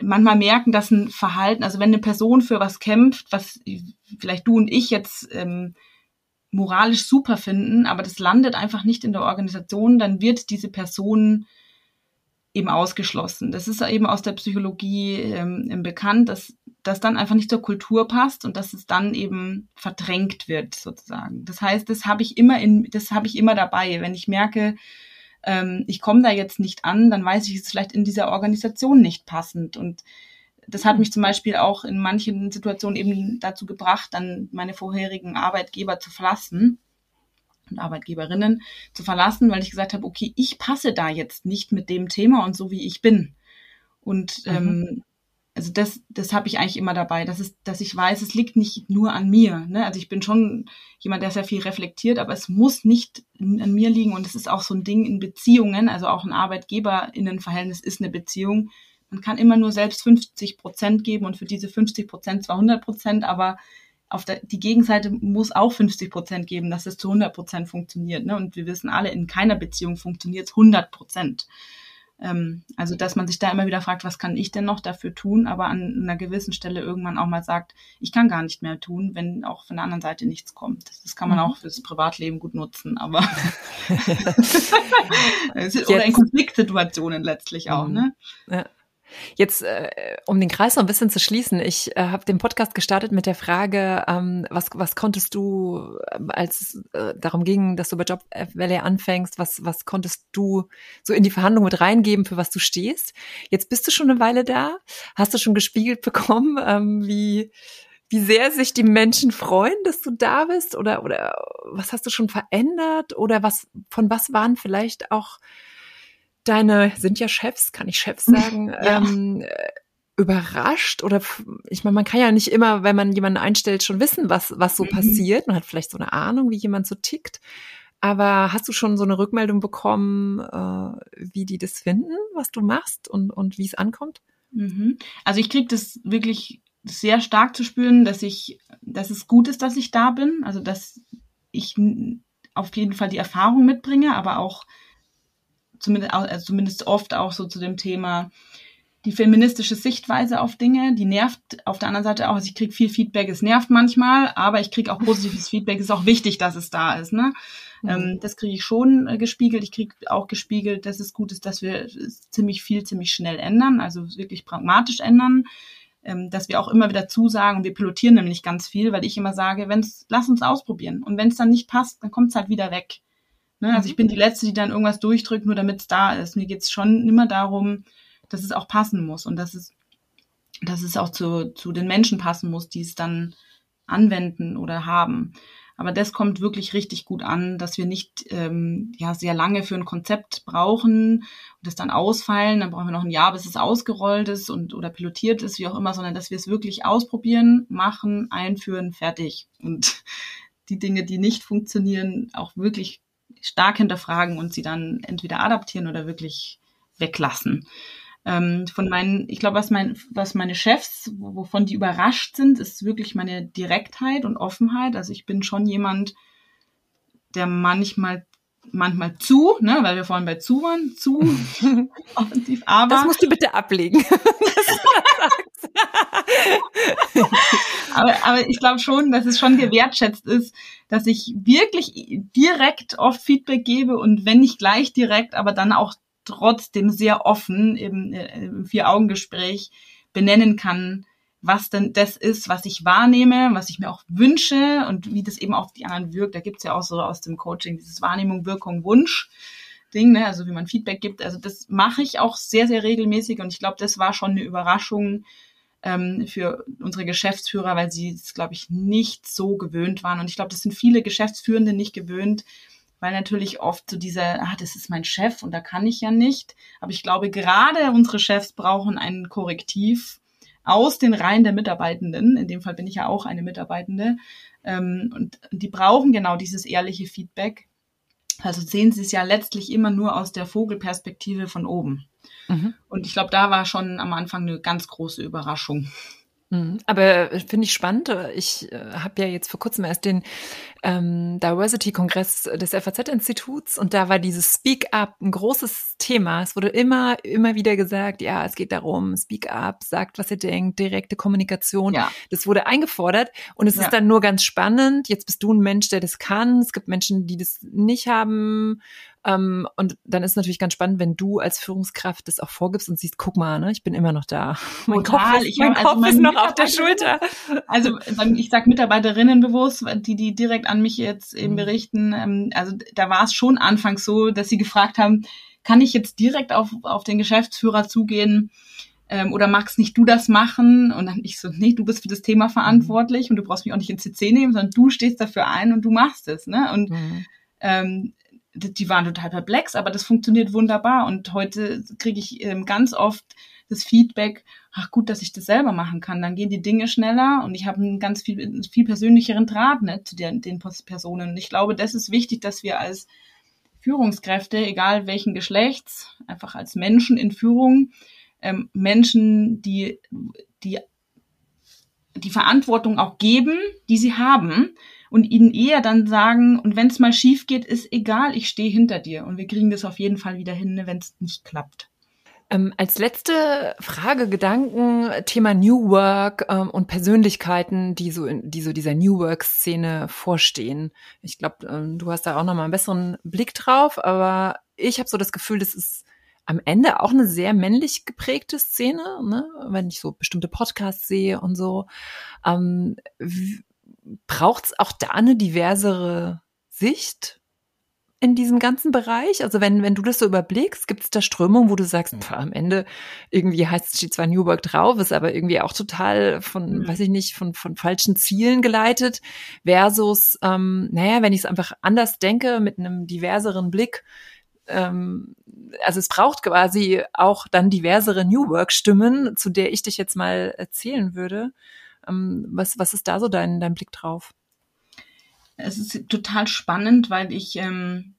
[SPEAKER 3] manchmal merken, dass ein Verhalten, also wenn eine Person für was kämpft, was vielleicht du und ich jetzt ähm, moralisch super finden, aber das landet einfach nicht in der Organisation, dann wird diese Person eben ausgeschlossen. Das ist eben aus der Psychologie ähm, bekannt, dass das dann einfach nicht zur Kultur passt und dass es dann eben verdrängt wird sozusagen. Das heißt, das habe ich immer in, das habe ich immer dabei. Wenn ich merke, ähm, ich komme da jetzt nicht an, dann weiß ich, es ist vielleicht in dieser Organisation nicht passend und das hat mich zum Beispiel auch in manchen Situationen eben dazu gebracht, dann meine vorherigen Arbeitgeber zu verlassen und Arbeitgeberinnen zu verlassen, weil ich gesagt habe, okay, ich passe da jetzt nicht mit dem Thema und so wie ich bin. Und mhm. ähm, also das, das habe ich eigentlich immer dabei, dass, es, dass ich weiß, es liegt nicht nur an mir. Ne? Also ich bin schon jemand, der sehr viel reflektiert, aber es muss nicht an mir liegen und es ist auch so ein Ding in Beziehungen, also auch ein Arbeitgeberinnenverhältnis ist eine Beziehung. Man kann immer nur selbst 50 Prozent geben und für diese 50 Prozent zwar 100 Prozent, aber auf der, die Gegenseite muss auch 50 Prozent geben, dass es zu 100 Prozent funktioniert. Ne? Und wir wissen alle, in keiner Beziehung funktioniert es 100 Prozent. Ähm, also, dass man sich da immer wieder fragt, was kann ich denn noch dafür tun, aber an einer gewissen Stelle irgendwann auch mal sagt, ich kann gar nicht mehr tun, wenn auch von der anderen Seite nichts kommt. Das, kann man mhm. auch fürs Privatleben gut nutzen, aber (laughs) (laughs) oder in Konfliktsituationen letztlich auch, mhm. ne?
[SPEAKER 2] Ja. Jetzt, äh, um den Kreis noch ein bisschen zu schließen, ich äh, habe den Podcast gestartet mit der Frage, ähm, was, was konntest du, äh, als es äh, darum ging, dass du bei Job Valley anfängst, was, was konntest du so in die Verhandlung mit reingeben, für was du stehst? Jetzt bist du schon eine Weile da. Hast du schon gespiegelt (laughs) bekommen, ähm, wie, wie sehr sich die Menschen freuen, dass du da bist? Oder, oder was hast du schon verändert? Oder was, von was waren vielleicht auch deine, sind ja Chefs, kann ich Chefs (laughs) sagen, ja. ähm, überrascht oder ich meine, man kann ja nicht immer, wenn man jemanden einstellt, schon wissen, was, was so mhm. passiert. Man hat vielleicht so eine Ahnung, wie jemand so tickt. Aber hast du schon so eine Rückmeldung bekommen, äh, wie die das finden, was du machst und, und wie es ankommt?
[SPEAKER 3] Mhm. Also ich kriege das wirklich sehr stark zu spüren, dass ich, dass es gut ist, dass ich da bin. Also dass ich auf jeden Fall die Erfahrung mitbringe, aber auch zumindest, also zumindest oft auch so zu dem Thema die feministische Sichtweise auf Dinge, die nervt auf der anderen Seite auch. Also ich kriege viel Feedback, es nervt manchmal, aber ich kriege auch positives Feedback. Es ist auch wichtig, dass es da ist. Ne? Mhm. Ähm, das kriege ich schon äh, gespiegelt. Ich kriege auch gespiegelt, dass es gut ist, dass wir ziemlich viel, ziemlich schnell ändern, also wirklich pragmatisch ändern. Ähm, dass wir auch immer wieder zusagen, wir pilotieren nämlich ganz viel, weil ich immer sage, wenn's, lass uns ausprobieren. Und wenn es dann nicht passt, dann kommt es halt wieder weg. Ne? Also mhm. ich bin die Letzte, die dann irgendwas durchdrückt, nur damit es da ist. Mir geht es schon immer darum, dass es auch passen muss und dass es, dass es auch zu, zu den Menschen passen muss, die es dann anwenden oder haben. Aber das kommt wirklich richtig gut an, dass wir nicht ähm, ja sehr lange für ein Konzept brauchen und das dann ausfallen. Dann brauchen wir noch ein Jahr, bis es ausgerollt ist und oder pilotiert ist, wie auch immer, sondern dass wir es wirklich ausprobieren, machen, einführen, fertig. Und die Dinge, die nicht funktionieren, auch wirklich stark hinterfragen und sie dann entweder adaptieren oder wirklich weglassen ähm, von meinen, ich glaube, was mein, was meine Chefs, wovon die überrascht sind, ist wirklich meine Direktheit und Offenheit. Also ich bin schon jemand, der manchmal manchmal zu, ne, weil wir vorhin bei zu waren, zu (laughs)
[SPEAKER 2] offensiv, aber. Das musst du bitte ablegen. (laughs) (laughs)
[SPEAKER 3] aber, aber ich glaube schon, dass es schon gewertschätzt ist, dass ich wirklich direkt oft Feedback gebe und wenn nicht gleich direkt, aber dann auch trotzdem sehr offen im, äh, im Vier-Augen-Gespräch benennen kann, was denn das ist, was ich wahrnehme, was ich mir auch wünsche und wie das eben auf die anderen wirkt. Da gibt's ja auch so aus dem Coaching dieses Wahrnehmung, Wirkung, Wunsch. Ding, ne? also wie man Feedback gibt. Also das mache ich auch sehr, sehr regelmäßig und ich glaube, das war schon eine Überraschung ähm, für unsere Geschäftsführer, weil sie es, glaube ich, nicht so gewöhnt waren. Und ich glaube, das sind viele Geschäftsführende nicht gewöhnt, weil natürlich oft so dieser, ah, das ist mein Chef und da kann ich ja nicht. Aber ich glaube, gerade unsere Chefs brauchen ein Korrektiv aus den Reihen der Mitarbeitenden. In dem Fall bin ich ja auch eine Mitarbeitende. Ähm, und die brauchen genau dieses ehrliche Feedback. Also sehen sie es ja letztlich immer nur aus der Vogelperspektive von oben. Mhm. Und ich glaube, da war schon am Anfang eine ganz große Überraschung.
[SPEAKER 2] Mhm. Aber äh, finde ich spannend. Ich äh, habe ja jetzt vor kurzem erst den ähm, Diversity-Kongress des FAZ-Instituts und da war dieses Speak Up ein großes Thema. Es wurde immer, immer wieder gesagt, ja, es geht darum, Speak Up, sagt, was ihr denkt, direkte Kommunikation. Ja. Das wurde eingefordert und es ja. ist dann nur ganz spannend. Jetzt bist du ein Mensch, der das kann. Es gibt Menschen, die das nicht haben ähm, und dann ist natürlich ganz spannend, wenn du als Führungskraft das auch vorgibst und siehst, guck mal, ne, ich bin immer noch da. (laughs)
[SPEAKER 3] Mein Total. Kopf, ist, mein hab, also Kopf ist noch auf der Schulter. Also ich sag Mitarbeiterinnen bewusst, die die direkt an mich jetzt eben mhm. berichten. Ähm, also da war es schon anfangs so, dass sie gefragt haben, kann ich jetzt direkt auf, auf den Geschäftsführer zugehen? Ähm, oder magst nicht du das machen? Und dann ich so, nee, du bist für das Thema verantwortlich und du brauchst mich auch nicht in CC nehmen, sondern du stehst dafür ein und du machst es. Ne? Und mhm. ähm, die waren total perplex, aber das funktioniert wunderbar. Und heute kriege ich ähm, ganz oft das Feedback, ach gut, dass ich das selber machen kann. Dann gehen die Dinge schneller und ich habe einen ganz viel, viel persönlicheren Draht ne, zu den, den Personen. Und ich glaube, das ist wichtig, dass wir als Führungskräfte, egal welchen Geschlechts, einfach als Menschen in Führung, ähm, Menschen, die, die die Verantwortung auch geben, die sie haben, und ihnen eher dann sagen, und wenn es mal schief geht, ist egal, ich stehe hinter dir und wir kriegen das auf jeden Fall wieder hin, ne, wenn es nicht klappt.
[SPEAKER 2] Ähm, als letzte Frage, Gedanken, Thema New Work ähm, und Persönlichkeiten, die so in, die so dieser New Work-Szene vorstehen. Ich glaube, ähm, du hast da auch noch mal einen besseren Blick drauf, aber ich habe so das Gefühl, das ist am Ende auch eine sehr männlich geprägte Szene, ne? wenn ich so bestimmte Podcasts sehe und so. Ähm, Braucht es auch da eine diversere Sicht in diesem ganzen Bereich? Also wenn, wenn du das so überblickst, gibt es da Strömungen, wo du sagst, pf, am Ende irgendwie heißt es steht zwar New Work drauf, ist aber irgendwie auch total von, mhm. weiß ich nicht, von, von falschen Zielen geleitet, versus, ähm, naja, wenn ich es einfach anders denke, mit einem diverseren Blick, ähm, also es braucht quasi auch dann diversere New Work-Stimmen, zu der ich dich jetzt mal erzählen würde. Ähm, was, was ist da so dein, dein Blick drauf?
[SPEAKER 3] Es ist total spannend, weil ich, ähm,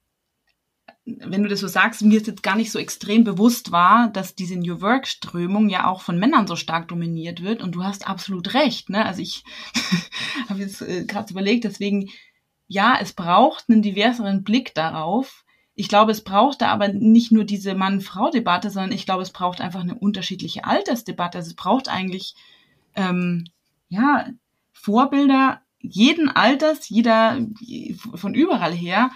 [SPEAKER 3] wenn du das so sagst, mir jetzt gar nicht so extrem bewusst war, dass diese New Work-Strömung ja auch von Männern so stark dominiert wird. Und du hast absolut recht. Ne? Also ich (laughs) habe jetzt äh, gerade überlegt, deswegen, ja, es braucht einen diverseren Blick darauf. ich glaube, es braucht da aber nicht nur diese Mann-Frau-Debatte, sondern ich glaube, es braucht einfach eine unterschiedliche Altersdebatte. Also es braucht eigentlich ähm, ja Vorbilder jeden Alters, jeder von überall her,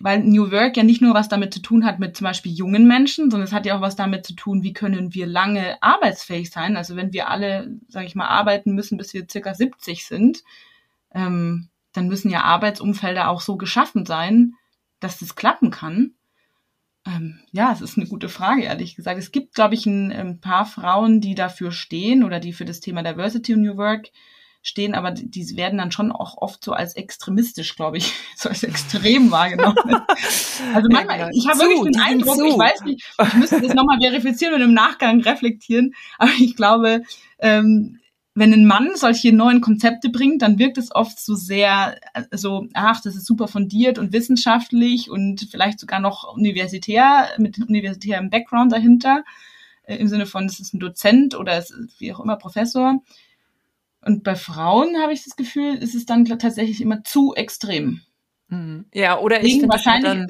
[SPEAKER 3] weil New Work ja nicht nur was damit zu tun hat mit zum Beispiel jungen Menschen, sondern es hat ja auch was damit zu tun, wie können wir lange arbeitsfähig sein. Also wenn wir alle, sage ich mal, arbeiten müssen, bis wir circa 70 sind, ähm, dann müssen ja Arbeitsumfelder auch so geschaffen sein, dass das klappen kann? Ähm, ja, es ist eine gute Frage, ehrlich gesagt. Es gibt, glaube ich, ein, ein, paar Frauen, die dafür stehen oder die für das Thema Diversity und New Work stehen, aber die werden dann schon auch oft so als extremistisch, glaube ich, (laughs) so als extrem wahrgenommen. Also (laughs) manchmal, ja, ich habe wirklich den Eindruck, ich weiß nicht, ich müsste das nochmal verifizieren und im Nachgang reflektieren, aber ich glaube, ähm, wenn ein Mann solche neuen Konzepte bringt, dann wirkt es oft so sehr, so, ach, das ist super fundiert und wissenschaftlich und vielleicht sogar noch universitär, mit universitärem Background dahinter, äh, im Sinne von, es ist ein Dozent oder es ist wie auch immer Professor. Und bei Frauen habe ich das Gefühl, ist es dann tatsächlich immer zu extrem.
[SPEAKER 2] Mhm. Ja, oder ich finde wahrscheinlich, dann,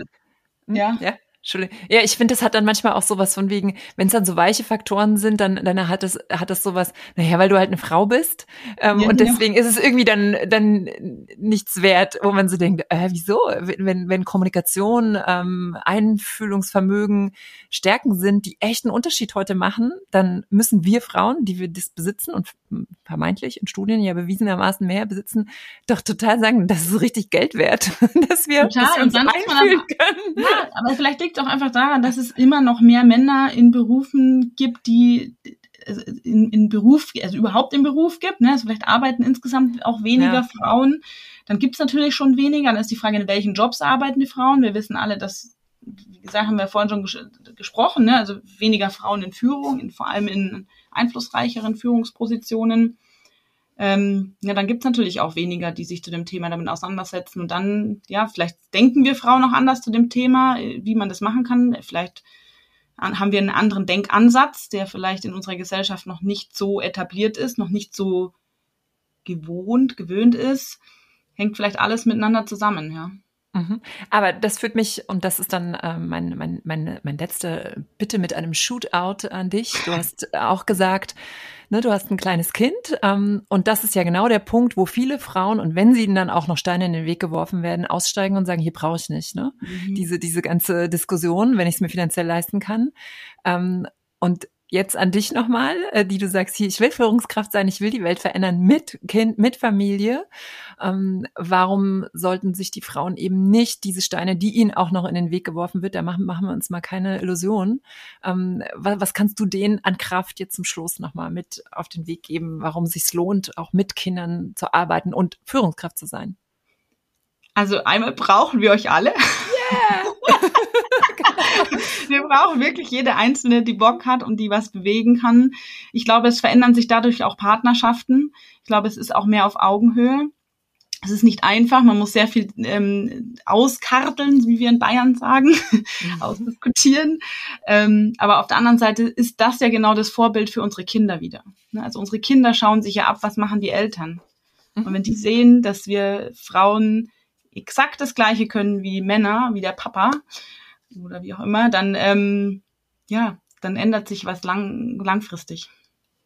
[SPEAKER 2] hm, ja. ja. Entschuldigung. Ja, ich finde, das hat dann manchmal auch sowas von wegen, wenn es dann so weiche Faktoren sind, dann, dann hat es, hat das sowas, naja, weil du halt eine Frau bist. Ähm, ja, und deswegen ja. ist es irgendwie dann, dann nichts wert, wo man so denkt, äh, wieso? Wenn, wenn Kommunikation, ähm, Einfühlungsvermögen Stärken sind, die echten Unterschied heute machen, dann müssen wir Frauen, die wir das besitzen und vermeintlich in Studien ja bewiesenermaßen mehr besitzen, doch total sagen, das ist richtig Geld wert, (laughs) dass wir, total. dass wir uns einfühlen
[SPEAKER 3] können. Ja, aber vielleicht liegt auch einfach daran, dass es immer noch mehr Männer in Berufen gibt, die also in, in Beruf, also überhaupt im Beruf gibt. Ne? Also vielleicht arbeiten insgesamt auch weniger ja. Frauen. Dann gibt es natürlich schon weniger. Dann ist die Frage, in welchen Jobs arbeiten die Frauen. Wir wissen alle, dass, wie gesagt, haben wir vorhin schon ges gesprochen, ne? also weniger Frauen in Führung, in, vor allem in einflussreicheren Führungspositionen ähm, ja, dann gibt's natürlich auch weniger, die sich zu dem Thema damit auseinandersetzen. Und dann, ja, vielleicht denken wir Frauen noch anders zu dem Thema, äh, wie man das machen kann. Vielleicht haben wir einen anderen Denkansatz, der vielleicht in unserer Gesellschaft noch nicht so etabliert ist, noch nicht so gewohnt, gewöhnt ist. Hängt vielleicht alles miteinander zusammen, ja.
[SPEAKER 2] Mhm. Aber das führt mich, und das ist dann äh, mein, mein, mein, mein letzte Bitte mit einem Shootout an dich. Du (laughs) hast auch gesagt, ne, du hast ein kleines Kind ähm, und das ist ja genau der Punkt, wo viele Frauen, und wenn sie dann auch noch Steine in den Weg geworfen werden, aussteigen und sagen, hier brauche ich nicht, ne? Mhm. Diese, diese ganze Diskussion, wenn ich es mir finanziell leisten kann. Ähm, und jetzt an dich nochmal, äh, die du sagst, hier, ich will Führungskraft sein, ich will die Welt verändern mit Kind, mit Familie. Ähm, warum sollten sich die Frauen eben nicht diese Steine, die ihnen auch noch in den Weg geworfen wird, da machen, machen wir uns mal keine Illusionen. Ähm, was, was kannst du denen an Kraft jetzt zum Schluss nochmal mit auf den Weg geben, warum es sich lohnt, auch mit Kindern zu arbeiten und Führungskraft zu sein?
[SPEAKER 3] Also einmal brauchen wir euch alle. Yeah. (laughs) (laughs) wir brauchen wirklich jede Einzelne, die Bock hat und die was bewegen kann. Ich glaube, es verändern sich dadurch auch Partnerschaften. Ich glaube, es ist auch mehr auf Augenhöhe. Es ist nicht einfach, man muss sehr viel ähm, auskarteln, wie wir in Bayern sagen, mhm. (laughs) ausdiskutieren. Ähm, aber auf der anderen Seite ist das ja genau das Vorbild für unsere Kinder wieder. Ne? Also unsere Kinder schauen sich ja ab, was machen die Eltern. Und wenn die mhm. sehen, dass wir Frauen exakt das Gleiche können wie Männer, wie der Papa oder wie auch immer, dann ähm, ja, dann ändert sich was lang, langfristig.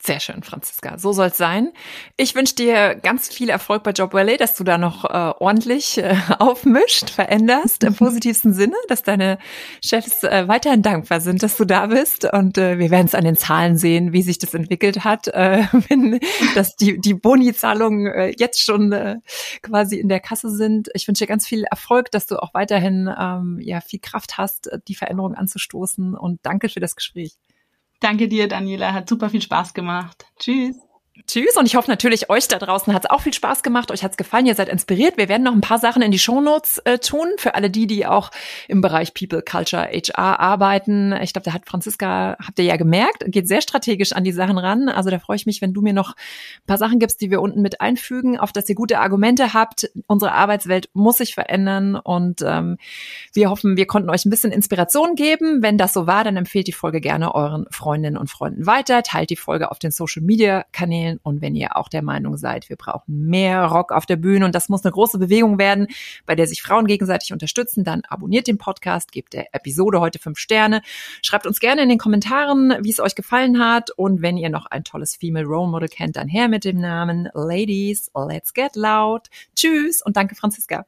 [SPEAKER 2] Sehr schön, Franziska. So soll's sein. Ich wünsche dir ganz viel Erfolg bei Job Valley, dass du da noch äh, ordentlich äh, (laughs) aufmischt, veränderst im (laughs) positivsten Sinne, dass deine Chefs äh, weiterhin dankbar sind, dass du da bist. Und äh, wir werden es an den Zahlen sehen, wie sich das entwickelt hat, äh, (laughs) wenn dass die, die Boni-Zahlungen äh, jetzt schon äh, quasi in der Kasse sind. Ich wünsche dir ganz viel Erfolg, dass du auch weiterhin ähm, ja viel Kraft hast, die Veränderung anzustoßen. Und danke für das Gespräch.
[SPEAKER 3] Danke dir, Daniela. Hat super viel Spaß gemacht. Tschüss.
[SPEAKER 2] Tschüss und ich hoffe natürlich, euch da draußen hat es auch viel Spaß gemacht, euch hat es gefallen, ihr seid inspiriert. Wir werden noch ein paar Sachen in die Shownotes äh, tun, für alle die, die auch im Bereich People, Culture, HR arbeiten. Ich glaube, da hat Franziska, habt ihr ja gemerkt, geht sehr strategisch an die Sachen ran. Also da freue ich mich, wenn du mir noch ein paar Sachen gibst, die wir unten mit einfügen, auf dass ihr gute Argumente habt. Unsere Arbeitswelt muss sich verändern und ähm, wir hoffen, wir konnten euch ein bisschen Inspiration geben. Wenn das so war, dann empfehlt die Folge gerne euren Freundinnen und Freunden weiter, teilt die Folge auf den Social-Media-Kanälen teilen. Und wenn ihr auch der Meinung seid, wir brauchen mehr Rock auf der Bühne und das muss eine große Bewegung werden, bei der sich Frauen gegenseitig unterstützen, dann abonniert den Podcast, gebt der Episode heute fünf Sterne, schreibt uns gerne in den Kommentaren, wie es euch gefallen hat. Und wenn ihr noch ein tolles Female Role Model kennt, dann her mit dem Namen Ladies, let's get loud. Tschüss und danke, Franziska.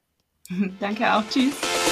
[SPEAKER 2] (laughs)
[SPEAKER 3] Danke auch. Tschüss.